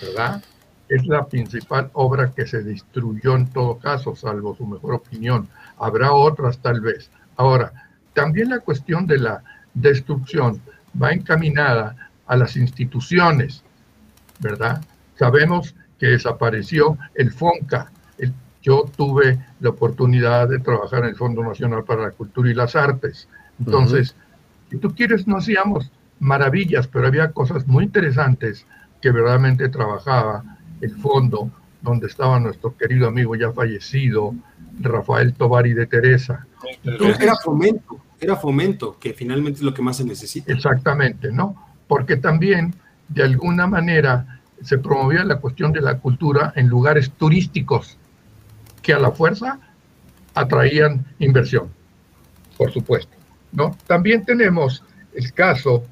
¿verdad? Es la principal obra que se destruyó en todo caso, salvo su mejor opinión. Habrá otras tal vez. Ahora, también la cuestión de la destrucción va encaminada a las instituciones, ¿verdad? Sabemos que desapareció el FONCA. yo tuve la oportunidad de trabajar en el Fondo Nacional para la Cultura y las Artes. Entonces, si tú quieres, no hacíamos maravillas, pero había cosas muy interesantes que verdaderamente trabajaba el fondo donde estaba nuestro querido amigo ya fallecido, Rafael Tovari de Teresa. era fomento, era fomento, que finalmente es lo que más se necesita. Exactamente, ¿no? Porque también, de alguna manera, se promovía la cuestión de la cultura en lugares turísticos que a la fuerza atraían inversión, por supuesto, ¿no? También tenemos el caso,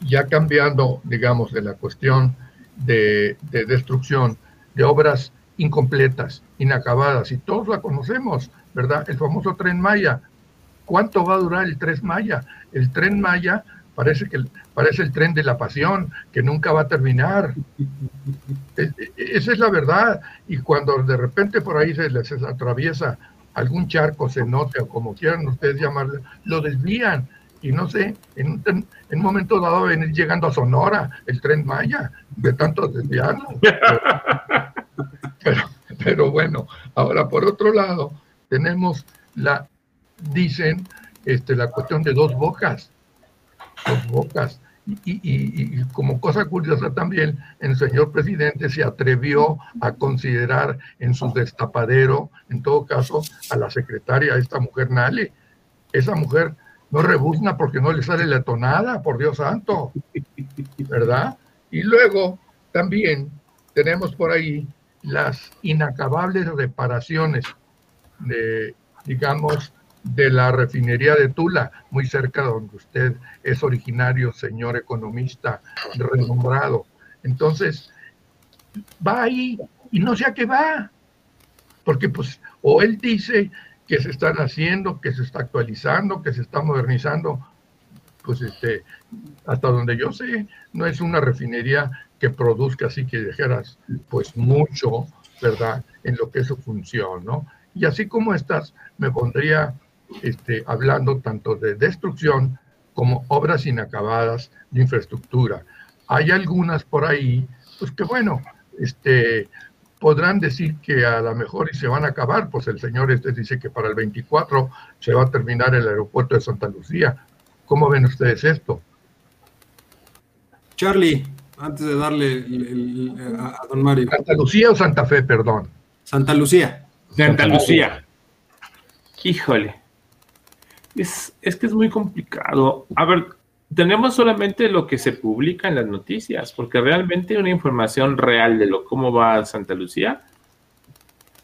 ya cambiando, digamos, de la cuestión de, destrucción, de obras incompletas, inacabadas, y todos la conocemos, ¿verdad? El famoso tren Maya. ¿Cuánto va a durar el tren Maya? El tren Maya parece que parece el tren de la pasión, que nunca va a terminar. Esa es la verdad. Y cuando de repente por ahí se les atraviesa algún charco, se note, o como quieran ustedes llamarlo, lo desvían y no sé, en un, en momento dado venir llegando a Sonora el tren Maya, de tanto desviarlo. [laughs] Pero, pero, bueno, ahora por otro lado, tenemos la, dicen, este, la cuestión de dos bocas, bocas. Y, y, como cosa curiosa también, el señor presidente se atrevió a considerar en su destapadero, en todo caso, a la secretaria, esta mujer Nale. Esa mujer no rebuzna porque no le sale la tonada, por Dios santo, ¿verdad? Y luego también tenemos por ahí las inacabables reparaciones de, digamos, de la refinería de Tula, muy cerca de donde usted es originario, señor economista renombrado. Entonces, va ahí y no sé a qué va, porque pues, o él dice que se están haciendo, que se está actualizando, que se está modernizando, pues este, hasta donde yo sé, no es una refinería que produzca así que dijeras, pues mucho, ¿verdad? En lo que es su función, ¿no? Y así como estas, me pondría este, hablando tanto de destrucción como obras inacabadas de infraestructura. Hay algunas por ahí, pues que bueno, este, podrán decir que a lo mejor y se van a acabar, pues el señor este dice que para el 24 se va a terminar el aeropuerto de Santa Lucía. ¿Cómo ven ustedes esto? Charlie, antes de darle a, don Mario. ¿Santa Lucía o Santa Fe, perdón? Santa Lucía. Santa Lucía. Híjole. Es, es que es muy complicado. A ver, tenemos solamente lo que se publica en las noticias, porque realmente una información real de lo cómo va Santa Lucía,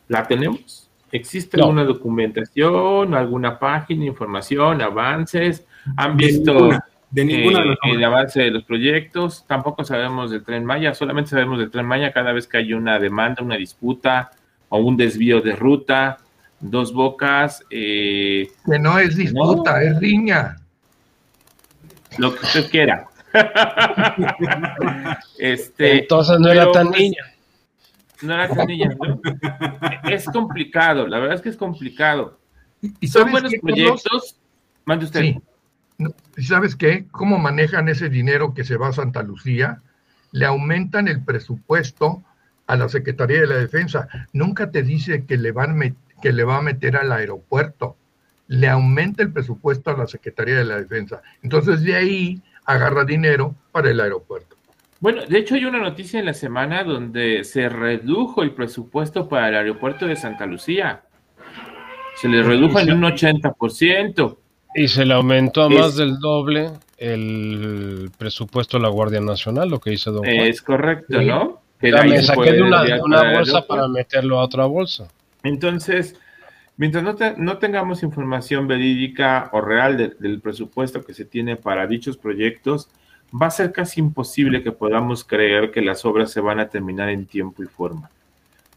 ¿la tenemos? ¿Existe alguna documentación, alguna página, información, avances? ¿Han visto de ninguna, eh, el avance de los proyectos? Tampoco sabemos del tren Maya, solamente sabemos del tren Maya cada vez que hay una demanda, una disputa o un desvío de ruta, dos bocas. Eh, que no es disputa, es riña lo que usted quiera. [laughs] este, Entonces no era tan pues, niña. No era tan niña. Es complicado, la verdad es que es complicado. ¿Y Son buenos proyectos. Mande usted. Sí. ¿Y sabes qué? ¿Cómo manejan ese dinero que se va a Santa Lucía? Le aumentan el presupuesto a la Secretaría de la Defensa. Nunca te dice que le, van que le va a meter al aeropuerto le aumenta el presupuesto a la Secretaría de la Defensa. Entonces de ahí agarra dinero para el aeropuerto. Bueno, de hecho hay una noticia en la semana donde se redujo el presupuesto para el aeropuerto de Santa Lucía. Se le redujo en un 80%. Y se le aumentó a más del doble el presupuesto a la Guardia Nacional, lo que hizo Don Juan. Es correcto, ¿no? me saqué de una, una bolsa para meterlo a otra bolsa. Entonces, Mientras no, tengamos información verídica o real del presupuesto que se tiene para dichos proyectos, va a ser casi imposible que podamos creer que las obras se van a terminar en tiempo y forma.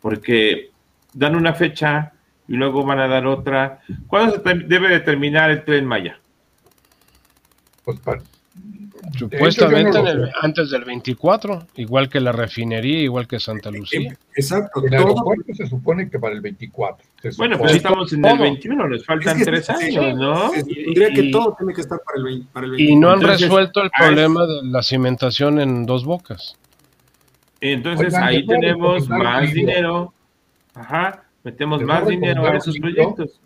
Porque dan una fecha y luego van a dar otra. ¿Cuándo se debe de terminar el tren Maya? Pues Supuestamente antes del 24, igual que la refinería, igual que Santa Lucía. Exacto. El aeropuerto se supone que para el 24. Bueno, pues estamos en el 21, nos faltan tres años, ¿no? tendría que todo tiene que estar para el, 24. Y no han resuelto el problema de la cimentación en dos bocas. Entonces ahí tenemos más dinero. Ajá, metemos más dinero a esos proyectos.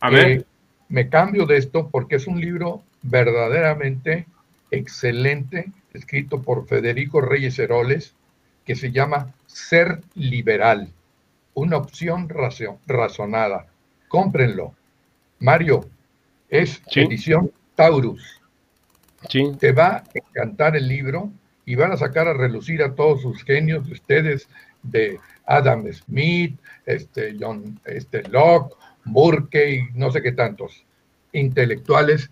A ver. Me cambio de esto porque es un libro verdaderamente excelente, escrito por Federico Reyes Heroles, que se llama Ser Liberal, una opción razonada. Cómprenlo. Mario, es edición Taurus. Te va a encantar el libro y van a sacar a relucir a todos sus genios de ustedes, de Adam Smith, este, John este, Locke, Burke y no sé qué tantos intelectuales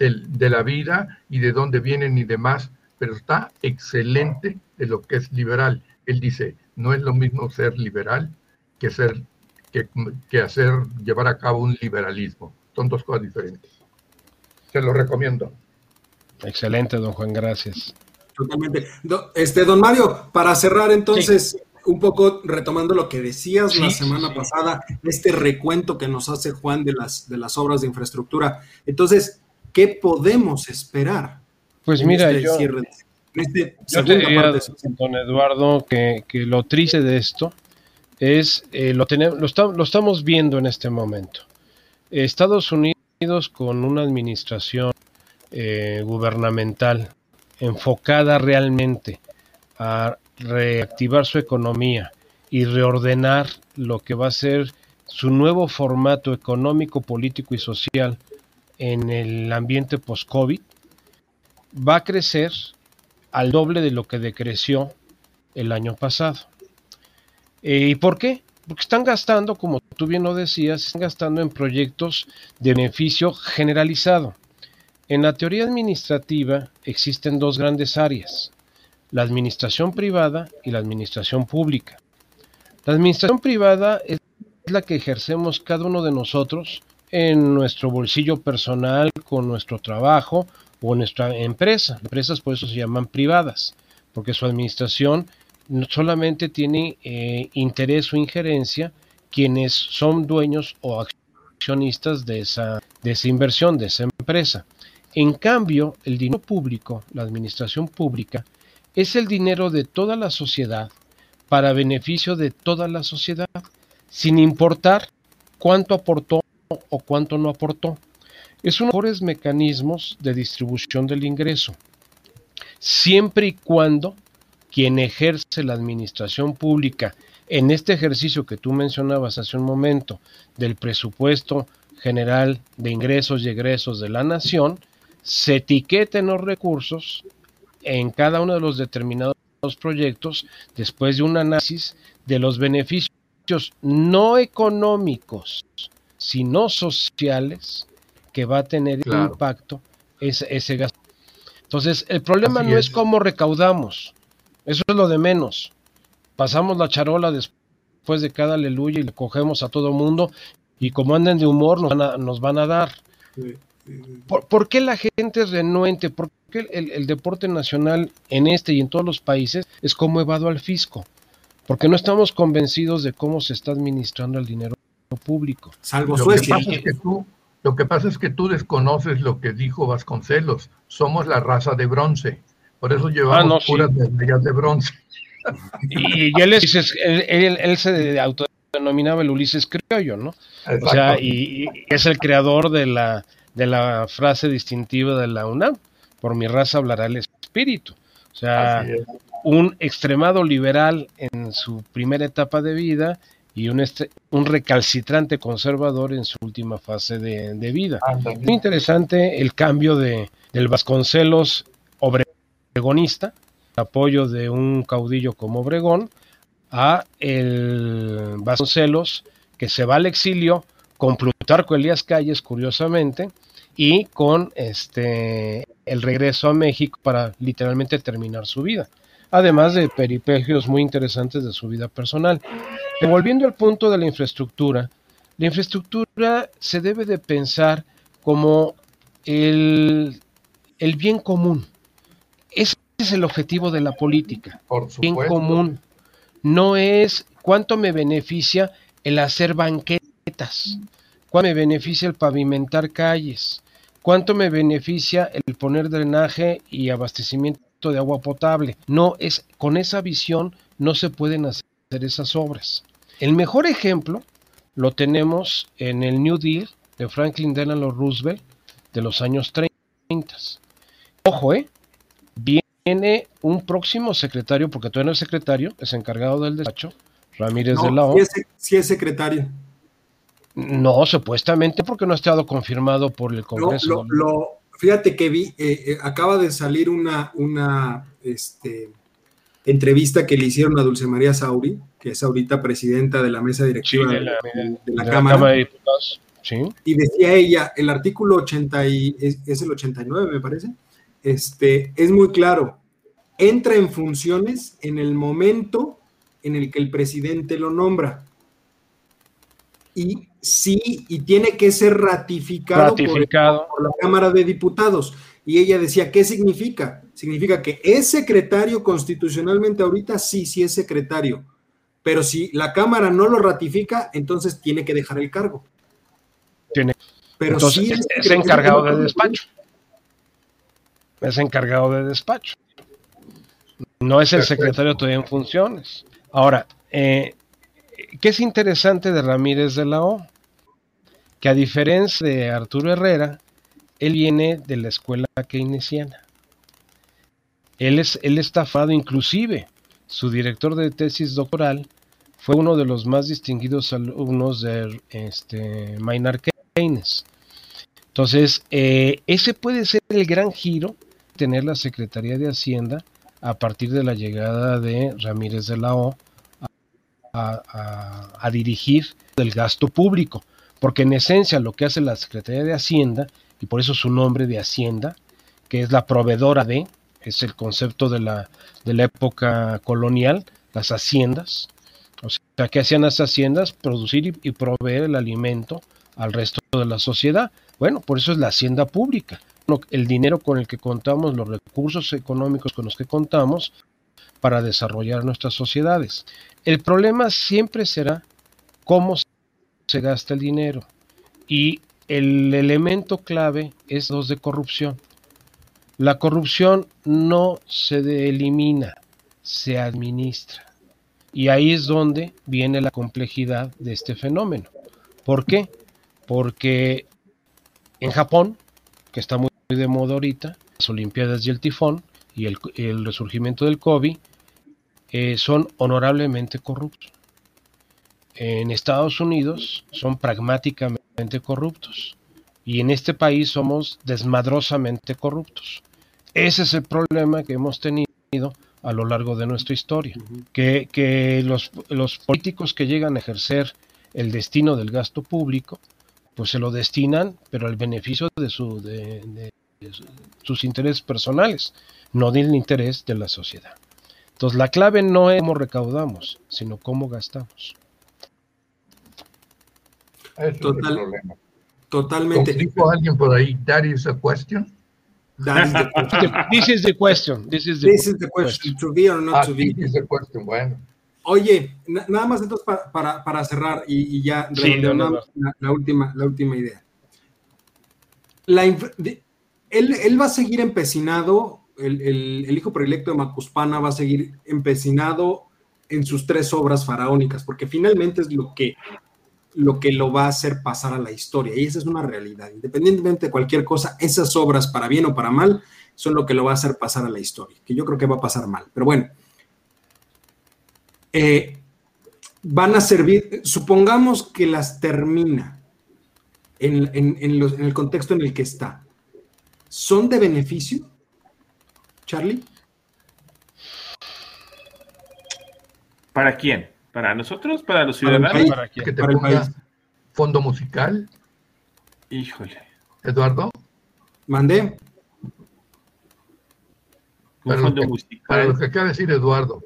de la vida y de dónde vienen y demás, pero está excelente de lo que es liberal. Él dice, no es lo mismo ser liberal que ser que, hacer llevar a cabo un liberalismo. Son dos cosas diferentes. Se lo recomiendo. Excelente, don Juan, gracias. Totalmente. este, don Mario, para cerrar entonces, un poco retomando lo que decías la semana pasada, este recuento que nos hace Juan de las, de las obras de infraestructura. Entonces, ¿Qué podemos esperar? Pues mira, este yo, este yo te diría, don Eduardo, que, lo triste de esto es, eh, lo, tenemos, lo, estamos viendo en este momento. Estados Unidos con una administración eh, gubernamental enfocada realmente a reactivar su economía y reordenar lo que va a ser su nuevo formato económico, político y social en el ambiente post-COVID va a crecer al doble de lo que decreció el año pasado. Eh, ¿Y por qué? Porque están gastando, como tú bien lo decías, están gastando en proyectos de beneficio generalizado. En la teoría administrativa existen dos grandes áreas, la administración privada y la administración pública. La administración privada es la que ejercemos cada uno de nosotros en nuestro bolsillo personal con nuestro trabajo o nuestra empresa. Empresas por eso se llaman privadas, porque su administración solamente tiene eh, interés o injerencia quienes son dueños o accionistas de esa, de esa inversión, de esa empresa. En cambio, el dinero público, la administración pública, es el dinero de toda la sociedad para beneficio de toda la sociedad, sin importar cuánto aportó o cuánto no aportó. Es uno de los mejores mecanismos de distribución del ingreso, siempre y cuando quien ejerce la administración pública en este ejercicio que tú mencionabas hace un momento del presupuesto general de ingresos y egresos de la nación, se etiqueten los recursos en cada uno de los determinados proyectos después de un análisis de los beneficios no económicos, sino sociales que va a tener impacto ese, ese gasto. Entonces, el problema no es. es cómo recaudamos, eso es lo de menos. Pasamos la charola después de cada aleluya y le cogemos a todo mundo y como andan de humor nos van a, nos van a dar. ¿Por, qué la gente es renuente? ¿Por qué el, deporte nacional en este y en todos los países es como evado al fisco? Porque no estamos convencidos de cómo se está administrando el dinero público. Salvo lo Que pasa es que tú, lo que pasa es que tú desconoces lo que dijo Vasconcelos. Somos la raza de bronce. Por eso llevamos ah, puras medallas de bronce. Y, él, es, él, él, se autodenominaba el Ulises Criollo, ¿no? O sea, y, es el creador de la, de la frase distintiva de la UNAM, por mi raza hablará el espíritu. O sea, un extremado liberal en su primera etapa de vida y un, un recalcitrante conservador en su última fase de, vida. Muy interesante el cambio de, del Vasconcelos obregonista, apoyo de un caudillo como Obregón, a el Vasconcelos que se va al exilio con Plutarco Elías Calles, curiosamente, y con este el regreso a México para literalmente terminar su vida, además de peripegios muy interesantes de su vida personal. Volviendo al punto de la infraestructura, la infraestructura se debe de pensar como el, el bien común. Ese es el objetivo de la política. bien común. No es cuánto me beneficia el hacer banquetas, cuánto me beneficia el pavimentar calles, cuánto me beneficia el poner drenaje y abastecimiento de agua potable. No es con esa visión no se pueden hacer esas obras. El mejor ejemplo lo tenemos en el New Deal de Franklin Delano Roosevelt de los años 30. Ojo, ¿eh? Viene un próximo secretario, porque todavía no es secretario, es encargado del despacho, Ramírez de la O. Sí es, secretario. No, supuestamente porque no ha estado confirmado por el Congreso. lo, fíjate que vi, eh, eh, acaba de salir una, una este, entrevista que le hicieron a Dulce María Sauri, que es ahorita presidenta de la mesa directiva de, la, Cámara. de Diputados. Y decía ella, el artículo 80 y, es, es, el 89, me parece, este, es muy claro. Entra en funciones en el momento en el que el presidente lo nombra. Y sí, y tiene que ser ratificado, Por, la Cámara de Diputados. Y ella decía, ¿qué significa? Significa que es secretario constitucionalmente ahorita, sí, sí es secretario. Pero si la Cámara no lo ratifica, entonces tiene que dejar el cargo. Tiene. Pero sí es, encargado de despacho. Es encargado de despacho. No es el secretario todavía en funciones. Ahora, eh, ¿qué es interesante de Ramírez de la O? Que a diferencia de Arturo Herrera, él viene de la escuela keynesiana. Él es él estafado, inclusive su director de tesis doctoral fue uno de los más distinguidos alumnos de este, Maynard Keynes. Entonces, eh, ese puede ser el gran giro, tener la Secretaría de Hacienda a partir de la llegada de Ramírez de la O a, dirigir el gasto público, porque en esencia lo que hace la Secretaría de Hacienda, y por eso su nombre de Hacienda, que es la proveedora de, es el concepto de la, de la época colonial, las haciendas, o sea, que hacían las haciendas? Producir y proveer el alimento al resto de la sociedad. Bueno, por eso es la hacienda pública el dinero con el que contamos, los recursos económicos con los que contamos para desarrollar nuestras sociedades. El problema siempre será cómo se gasta el dinero y el elemento clave es dos de corrupción. La corrupción no se elimina, se administra. Y ahí es donde viene la complejidad de este fenómeno. ¿Por qué? Porque en Japón, que está muy de moda ahorita, las Olimpiadas y el tifón y el, resurgimiento del COVID eh, son honorablemente corruptos. En Estados Unidos son pragmáticamente corruptos y en este país somos desmadrosamente corruptos. Ese es el problema que hemos tenido a lo largo de nuestra historia, que, los, los, políticos que llegan a ejercer el destino del gasto público, pues se lo destinan, pero al beneficio de, su, de, sus intereses personales, no del interés de la sociedad. Entonces la clave no es cómo recaudamos, sino cómo gastamos. Totalmente. ¿Dijo alguien por ahí, that is a question? [laughs] This is the question. This is the, question. To be or not ah, to be. This is the question. Bueno. Oye, nada más entonces para, para, cerrar y, ya La, última, la última idea. La, él, él, va a seguir empecinado, el, el, el, hijo predilecto de Macuspana va a seguir empecinado en sus tres obras faraónicas, porque finalmente es lo que lo que lo va a hacer pasar a la historia. Y esa es una realidad. Independientemente de cualquier cosa, esas obras, para bien o para mal, son lo que lo va a hacer pasar a la historia, que yo creo que va a pasar mal. Pero bueno, eh, van a servir, supongamos que las termina en, en el contexto en el que está. ¿Son de beneficio, Charlie? ¿Para quién? ¿Para nosotros? ¿Para los ciudadanos? ¿Para, que te ponga fondo musical? Híjole. ¿Eduardo? Mandé. Para, fondo lo que, musical. para lo que acaba de decir Eduardo.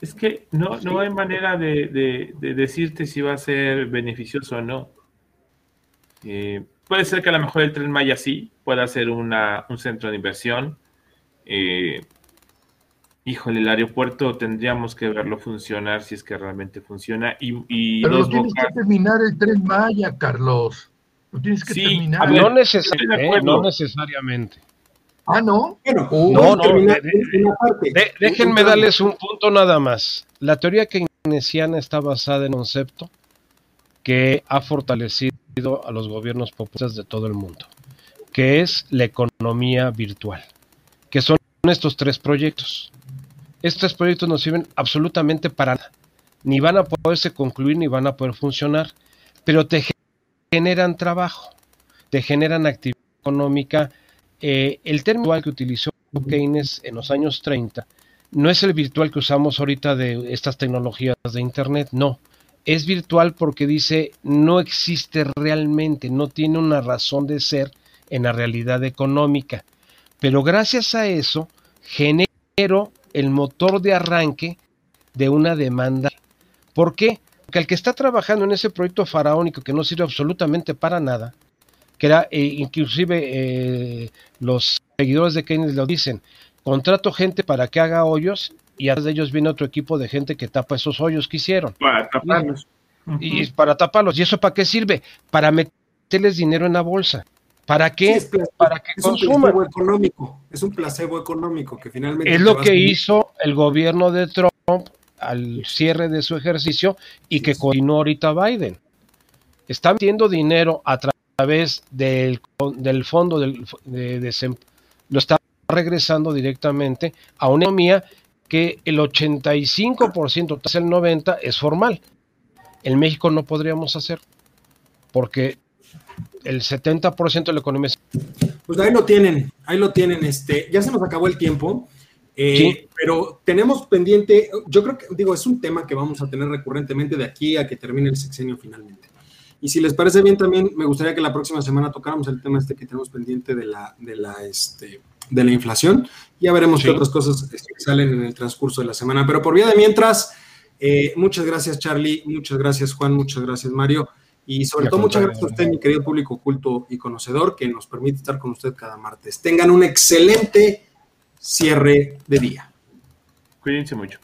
Es que no, no hay manera de, decirte si va a ser beneficioso o no. Eh, puede ser que a lo mejor el tren Maya sí pueda ser una, un centro de inversión. Eh, híjole, el aeropuerto tendríamos que verlo funcionar si es que realmente funciona. Y, Pero lo tienes que terminar el tren Maya, Carlos. Lo tienes que terminar. no, no necesariamente. Ah, no. Uh, no, no. déjenme darles un punto nada más. La teoría keynesiana está basada en un concepto que ha fortalecido a los gobiernos populares de todo el mundo, que es la economía virtual, que son estos tres proyectos estos proyectos no sirven absolutamente para nada. Ni van a poderse concluir ni van a poder funcionar, pero te generan trabajo, te generan actividad económica. Eh, el término que utilizó Keynes en los años 30 no es el virtual que usamos ahorita de estas tecnologías de Internet, no. Es virtual porque dice no existe realmente, no tiene una razón de ser en la realidad económica. Pero gracias a eso genero el motor de arranque de una demanda. ¿Por qué? Porque el que está trabajando en ese proyecto faraónico que no sirve absolutamente para nada, que era eh, inclusive eh, los seguidores de Keynes lo dicen, contrato gente para que haga hoyos y atrás de ellos viene otro equipo de gente que tapa esos hoyos que hicieron. Para taparlos. y para taparlos. ¿Y eso para qué sirve? Para meterles dinero en la bolsa. ¿Para qué? es para que es Un placebo económico, es un placebo económico que finalmente... Es lo que hizo el gobierno de Trump al cierre de su ejercicio y que continuó ahorita Biden. Está metiendo dinero a través del, del fondo del, de lo está regresando directamente a una economía que el 85%, tras el 90% es formal. En México no podríamos hacer, porque el 70% de la economía. Pues ahí lo tienen, ahí lo tienen. Este, ya se nos acabó el tiempo, eh, pero tenemos pendiente, yo creo que, digo, es un tema que vamos a tener recurrentemente de aquí a que termine el sexenio finalmente. Y si les parece bien, también me gustaría que la próxima semana tocáramos el tema este que tenemos pendiente de la, de la, este, de la inflación. Ya veremos qué otras cosas este, salen en el transcurso de la semana. Pero por vía de mientras, eh, muchas gracias, Charlie. Muchas gracias, Juan. Muchas gracias, Mario. Y sobre todo, muchas gracias a usted, mi querido público culto y conocedor, que nos permite estar con usted cada martes. Tengan un excelente cierre de día. Cuídense mucho.